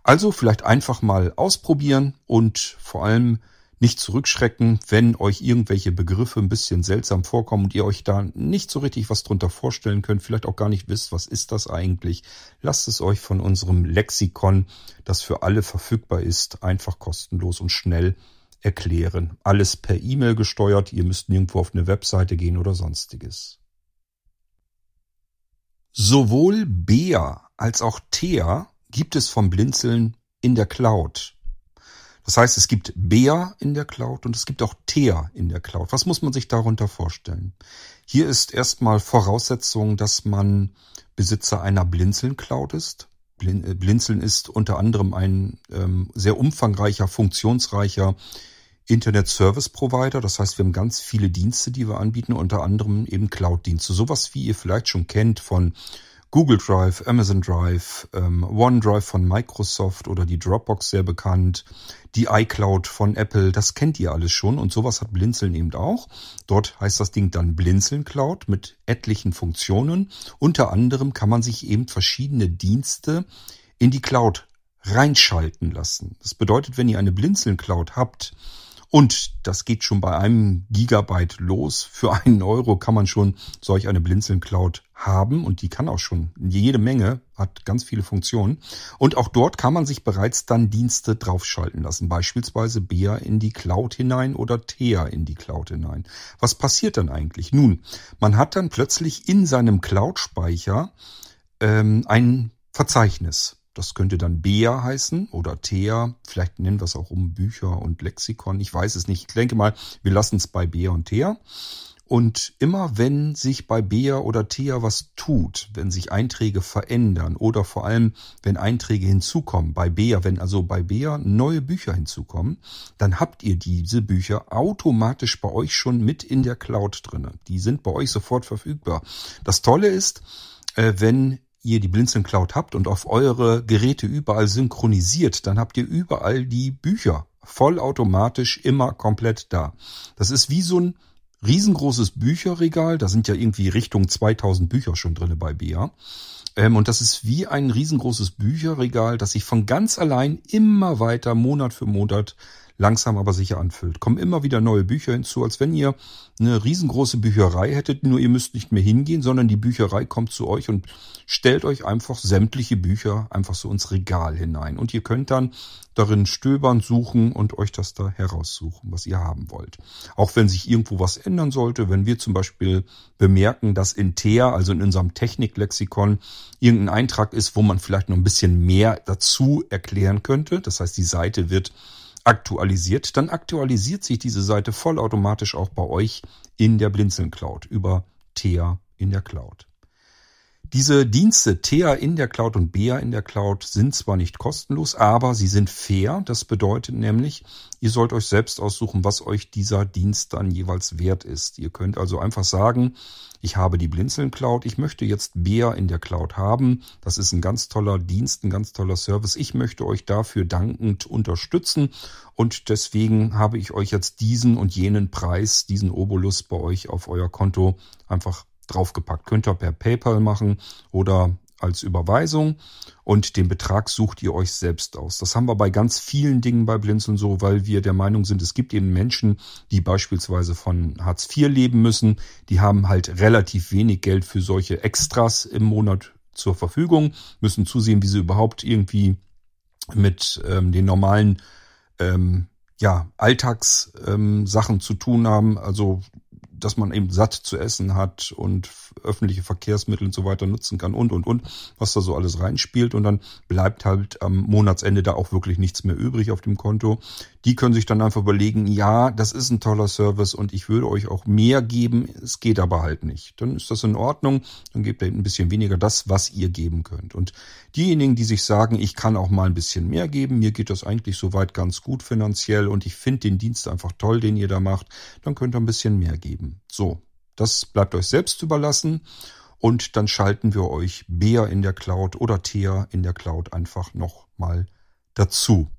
Also vielleicht einfach mal ausprobieren und vor allem nicht zurückschrecken, wenn euch irgendwelche Begriffe ein bisschen seltsam vorkommen und ihr euch da nicht so richtig was drunter vorstellen könnt, vielleicht auch gar nicht wisst, was ist das eigentlich. Lasst es euch von unserem Lexikon, das für alle verfügbar ist, einfach kostenlos und schnell erklären. Alles per E-Mail gesteuert, ihr müsst nirgendwo auf eine Webseite gehen oder sonstiges. Sowohl Bea als auch Thea gibt es vom Blinzeln in der Cloud. Das heißt, es gibt Bea in der Cloud und es gibt auch Thea in der Cloud. Was muss man sich darunter vorstellen? Hier ist erstmal Voraussetzung, dass man Besitzer einer Blinzeln Cloud ist. äh, Blinzeln ist unter anderem ein ähm, sehr umfangreicher, funktionsreicher Internet Service Provider. Das heißt, wir haben ganz viele Dienste, die wir anbieten, unter anderem eben Cloud-Dienste. Sowas, wie ihr vielleicht schon kennt von Google Drive, Amazon Drive, ähm, OneDrive von Microsoft oder die Dropbox sehr bekannt, die iCloud von Apple, das kennt ihr alles schon und sowas hat Blinzeln eben auch. Dort heißt das Ding dann Blinzeln Cloud mit etlichen Funktionen. Unter anderem kann man sich eben verschiedene Dienste in die Cloud reinschalten lassen. Das bedeutet, wenn ihr eine Blinzeln Cloud habt, und das geht schon bei einem Gigabyte los. Für einen Euro kann man schon solch eine Blinzeln Cloud haben und die kann auch schon jede Menge, hat ganz viele Funktionen. Und auch dort kann man sich bereits dann Dienste draufschalten lassen, beispielsweise Bea in die Cloud hinein oder Thea in die Cloud hinein. Was passiert dann eigentlich? Nun, man hat dann plötzlich in seinem Cloud-Speicher ähm, ein Verzeichnis. Das könnte dann Bea heißen oder Thea. Vielleicht nennen wir es auch um Bücher und Lexikon. Ich weiß es nicht. Ich denke mal, wir lassen es bei Bea und Thea. Und immer wenn sich bei Bea oder Thea was tut, wenn sich Einträge verändern oder vor allem wenn Einträge hinzukommen, bei Bea, wenn also bei Bea neue Bücher hinzukommen, dann habt ihr diese Bücher automatisch bei euch schon mit in der Cloud drinne. Die sind bei euch sofort verfügbar. Das Tolle ist, äh, wenn ihr die Blinzeln Cloud habt und auf eure Geräte überall synchronisiert, dann habt ihr überall die Bücher vollautomatisch immer komplett da. Das ist wie so ein riesengroßes Bücherregal. Da sind ja irgendwie Richtung 2000 Bücher schon drinne bei BA. Ähm, und das ist wie ein riesengroßes Bücherregal, das sich von ganz allein immer weiter Monat für Monat langsam aber sicher anfüllt. Kommen immer wieder neue Bücher hinzu, als wenn ihr eine riesengroße Bücherei hättet, nur ihr müsst nicht mehr hingehen, sondern die Bücherei kommt zu euch und stellt euch einfach sämtliche Bücher einfach so ins Regal hinein. Und ihr könnt dann darin stöbern, suchen und euch das da heraussuchen, was ihr haben wollt. Auch wenn sich irgendwo was ändern sollte, wenn wir zum Beispiel bemerken, dass in TEA, also in unserem Techniklexikon, irgendein Eintrag ist, wo man vielleicht noch ein bisschen mehr dazu erklären könnte. Das heißt, die Seite wird aktualisiert, dann aktualisiert sich diese Seite vollautomatisch auch bei euch in der Blinzeln Cloud über Thea in der Cloud. Diese Dienste Thea in der Cloud und Bea in der Cloud sind zwar nicht kostenlos, aber sie sind fair. Das bedeutet nämlich, ihr sollt euch selbst aussuchen, was euch dieser Dienst dann jeweils wert ist. Ihr könnt also einfach sagen, ich habe die Blinzeln Cloud, ich möchte jetzt Bea in der Cloud haben. Das ist ein ganz toller Dienst, ein ganz toller Service. Ich möchte euch dafür dankend unterstützen und deswegen habe ich euch jetzt diesen und jenen Preis, diesen Obolus bei euch auf euer Konto einfach draufgepackt. Könnt ihr per PayPal machen oder als Überweisung und den Betrag sucht ihr euch selbst aus. Das haben wir bei ganz vielen Dingen bei Blinzeln so, weil wir der Meinung sind, es gibt eben Menschen, die beispielsweise von Hartz IV leben müssen, die haben halt relativ wenig Geld für solche Extras im Monat zur Verfügung, müssen zusehen, wie sie überhaupt irgendwie mit ähm, den normalen ähm, ja, Alltagssachen ähm, zu tun haben. Also dass man eben satt zu essen hat und öffentliche Verkehrsmittel und so weiter nutzen kann und, und, und, was da so alles reinspielt. Und dann bleibt halt am Monatsende da auch wirklich nichts mehr übrig auf dem Konto. Die können sich dann einfach überlegen, ja, das ist ein toller Service und ich würde euch auch mehr geben, es geht aber halt nicht. Dann ist das in Ordnung, dann gebt ihr ein bisschen weniger das, was ihr geben könnt. Und diejenigen, die sich sagen, ich kann auch mal ein bisschen mehr geben, mir geht das eigentlich soweit ganz gut finanziell und ich finde den Dienst einfach toll, den ihr da macht, dann könnt ihr ein bisschen mehr geben. So, das bleibt euch selbst überlassen. Und dann schalten wir euch Bea in der Cloud oder Thea in der Cloud einfach nochmal dazu.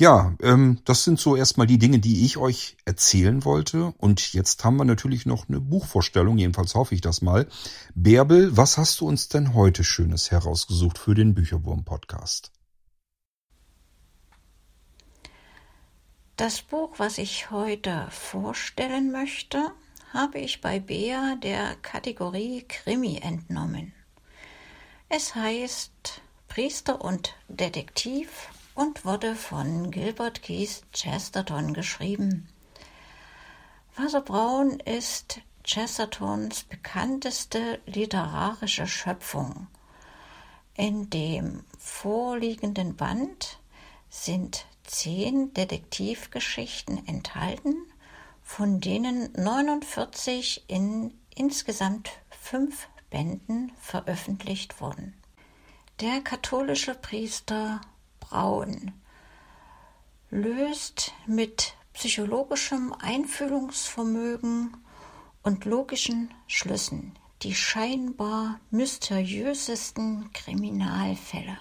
Ja, ähm, das sind so erstmal die Dinge, die ich euch erzählen wollte. Und jetzt haben wir natürlich noch eine Buchvorstellung, jedenfalls hoffe ich das mal. Bärbel, was hast du uns denn heute Schönes herausgesucht für den Bücherwurm-Podcast? Das Buch, was ich heute vorstellen möchte, habe ich bei Bea der Kategorie Krimi entnommen. Es heißt Priester und Detektiv und wurde von Gilbert Keith Chesterton geschrieben. Wasserbraun ist Chestertons bekannteste literarische Schöpfung. In dem vorliegenden Band sind zehn Detektivgeschichten enthalten, von denen 49 in insgesamt fünf Bänden veröffentlicht wurden. Der katholische Priester Braun löst mit psychologischem Einfühlungsvermögen und logischen Schlüssen die scheinbar mysteriösesten Kriminalfälle.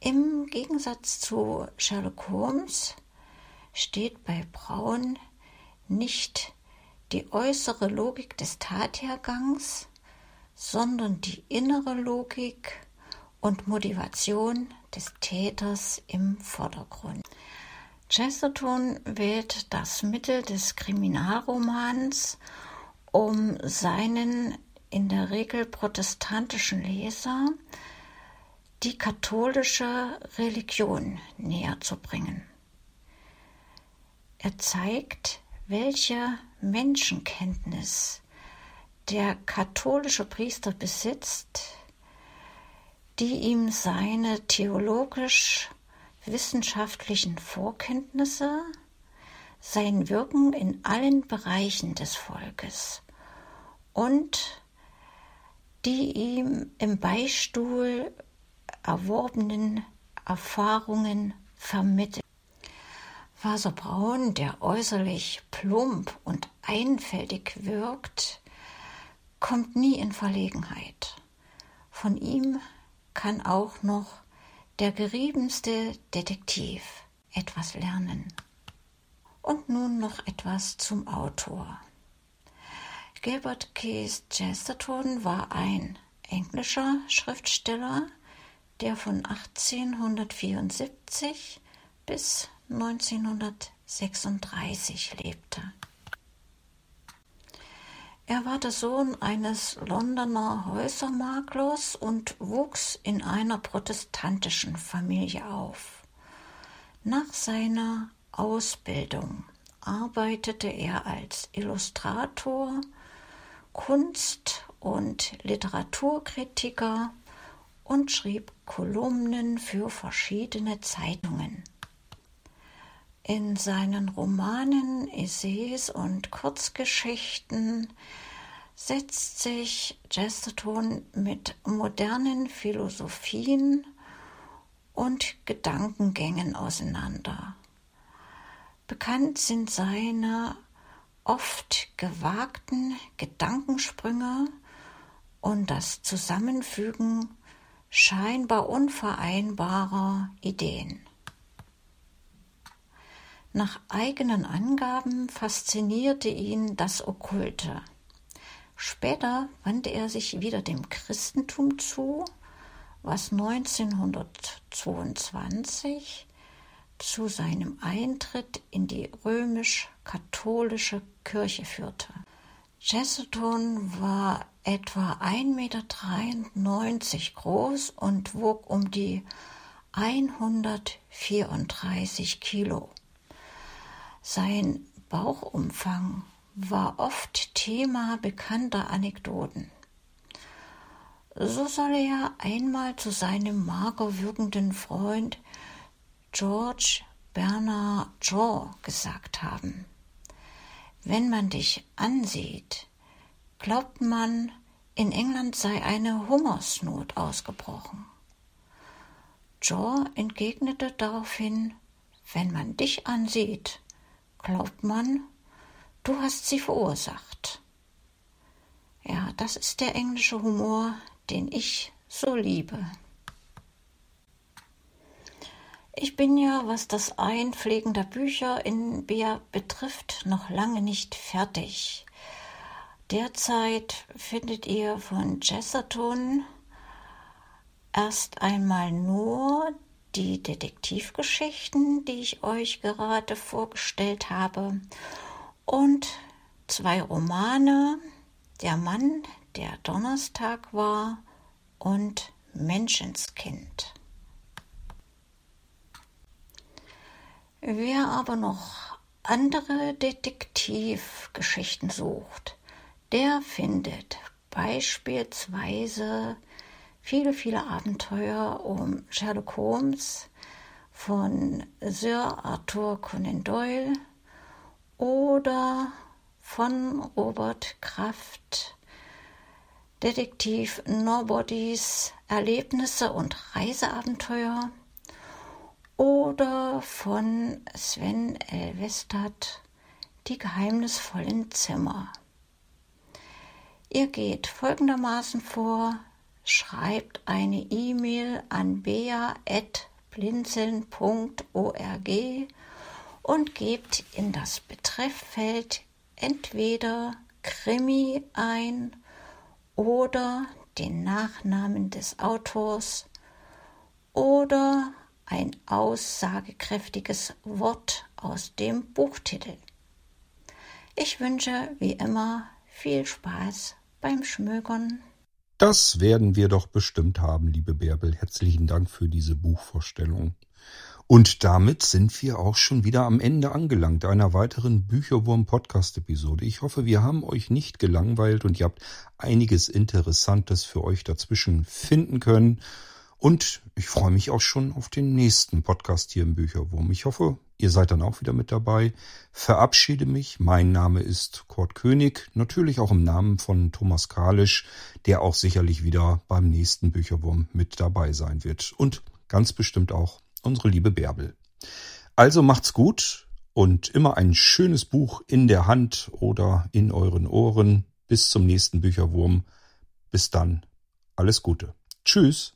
Im Gegensatz zu Sherlock Holmes steht bei Braun nicht die äußere Logik des Tathergangs, sondern die innere Logik und Motivation des Täters im Vordergrund. Chesterton wählt das Mittel des Kriminalromans, um seinen in der Regel protestantischen Leser die katholische Religion näher zu bringen. Er zeigt, welche Menschenkenntnis der katholische Priester besitzt, die ihm seine theologisch wissenschaftlichen Vorkenntnisse, sein Wirken in allen Bereichen des Volkes und die ihm im Beistuhl erworbenen Erfahrungen vermittelt. Faser Braun, der äußerlich plump und einfältig wirkt, kommt nie in Verlegenheit. Von ihm kann auch noch der geriebenste Detektiv etwas lernen. Und nun noch etwas zum Autor. Gilbert Case Chesterton war ein englischer Schriftsteller, der von 1874 bis 1936 lebte. Er war der Sohn eines Londoner Häusermaklers und wuchs in einer protestantischen Familie auf. Nach seiner Ausbildung arbeitete er als Illustrator, Kunst- und Literaturkritiker und schrieb Kolumnen für verschiedene Zeitungen. In seinen Romanen, Essays und Kurzgeschichten setzt sich Chesterton mit modernen Philosophien und Gedankengängen auseinander. Bekannt sind seine oft gewagten Gedankensprünge und das Zusammenfügen scheinbar unvereinbarer Ideen. Nach eigenen Angaben faszinierte ihn das Okkulte. Später wandte er sich wieder dem Christentum zu, was 1922 zu seinem Eintritt in die römisch-katholische Kirche führte. Chesterton war etwa 1,93 Meter groß und wog um die 134 Kilo. Sein Bauchumfang war oft Thema bekannter Anekdoten. So soll er einmal zu seinem mager wirkenden Freund George Bernard Shaw gesagt haben. Wenn man dich ansieht, glaubt man, in England sei eine Hungersnot ausgebrochen. Shaw entgegnete daraufhin, wenn man dich ansieht, glaubt man, du hast sie verursacht. Ja, das ist der englische Humor, den ich so liebe. Ich bin ja, was das Einpflegen der Bücher in Bea betrifft, noch lange nicht fertig. Derzeit findet ihr von Chesterton erst einmal nur die Detektivgeschichten, die ich euch gerade vorgestellt habe, und zwei Romane, Der Mann, der Donnerstag war und Menschenskind. Wer aber noch andere Detektivgeschichten sucht, der findet beispielsweise viele, viele Abenteuer um Sherlock Holmes von Sir Arthur Conan Doyle oder von Robert Kraft Detektiv Nobodies Erlebnisse und Reiseabenteuer oder von Sven Elvestad Die geheimnisvollen Zimmer. Ihr geht folgendermaßen vor, schreibt eine E-Mail an bea.blinzeln.org und gebt in das Betrefffeld entweder Krimi ein oder den Nachnamen des Autors oder ein aussagekräftiges Wort aus dem Buchtitel. Ich wünsche wie immer viel Spaß beim Schmögern. Das werden wir doch bestimmt haben, liebe Bärbel. Herzlichen Dank für diese Buchvorstellung. Und damit sind wir auch schon wieder am Ende angelangt einer weiteren Bücherwurm-Podcast-Episode. Ich hoffe, wir haben euch nicht gelangweilt und ihr habt einiges Interessantes für euch dazwischen finden können. Und ich freue mich auch schon auf den nächsten Podcast hier im Bücherwurm. Ich hoffe, ihr seid dann auch wieder mit dabei. Verabschiede mich. Mein Name ist Kurt König, natürlich auch im Namen von Thomas Kalisch, der auch sicherlich wieder beim nächsten Bücherwurm mit dabei sein wird. Und ganz bestimmt auch unsere liebe Bärbel. Also macht's gut und immer ein schönes Buch in der Hand oder in euren Ohren. Bis zum nächsten Bücherwurm. Bis dann. Alles Gute. Tschüss.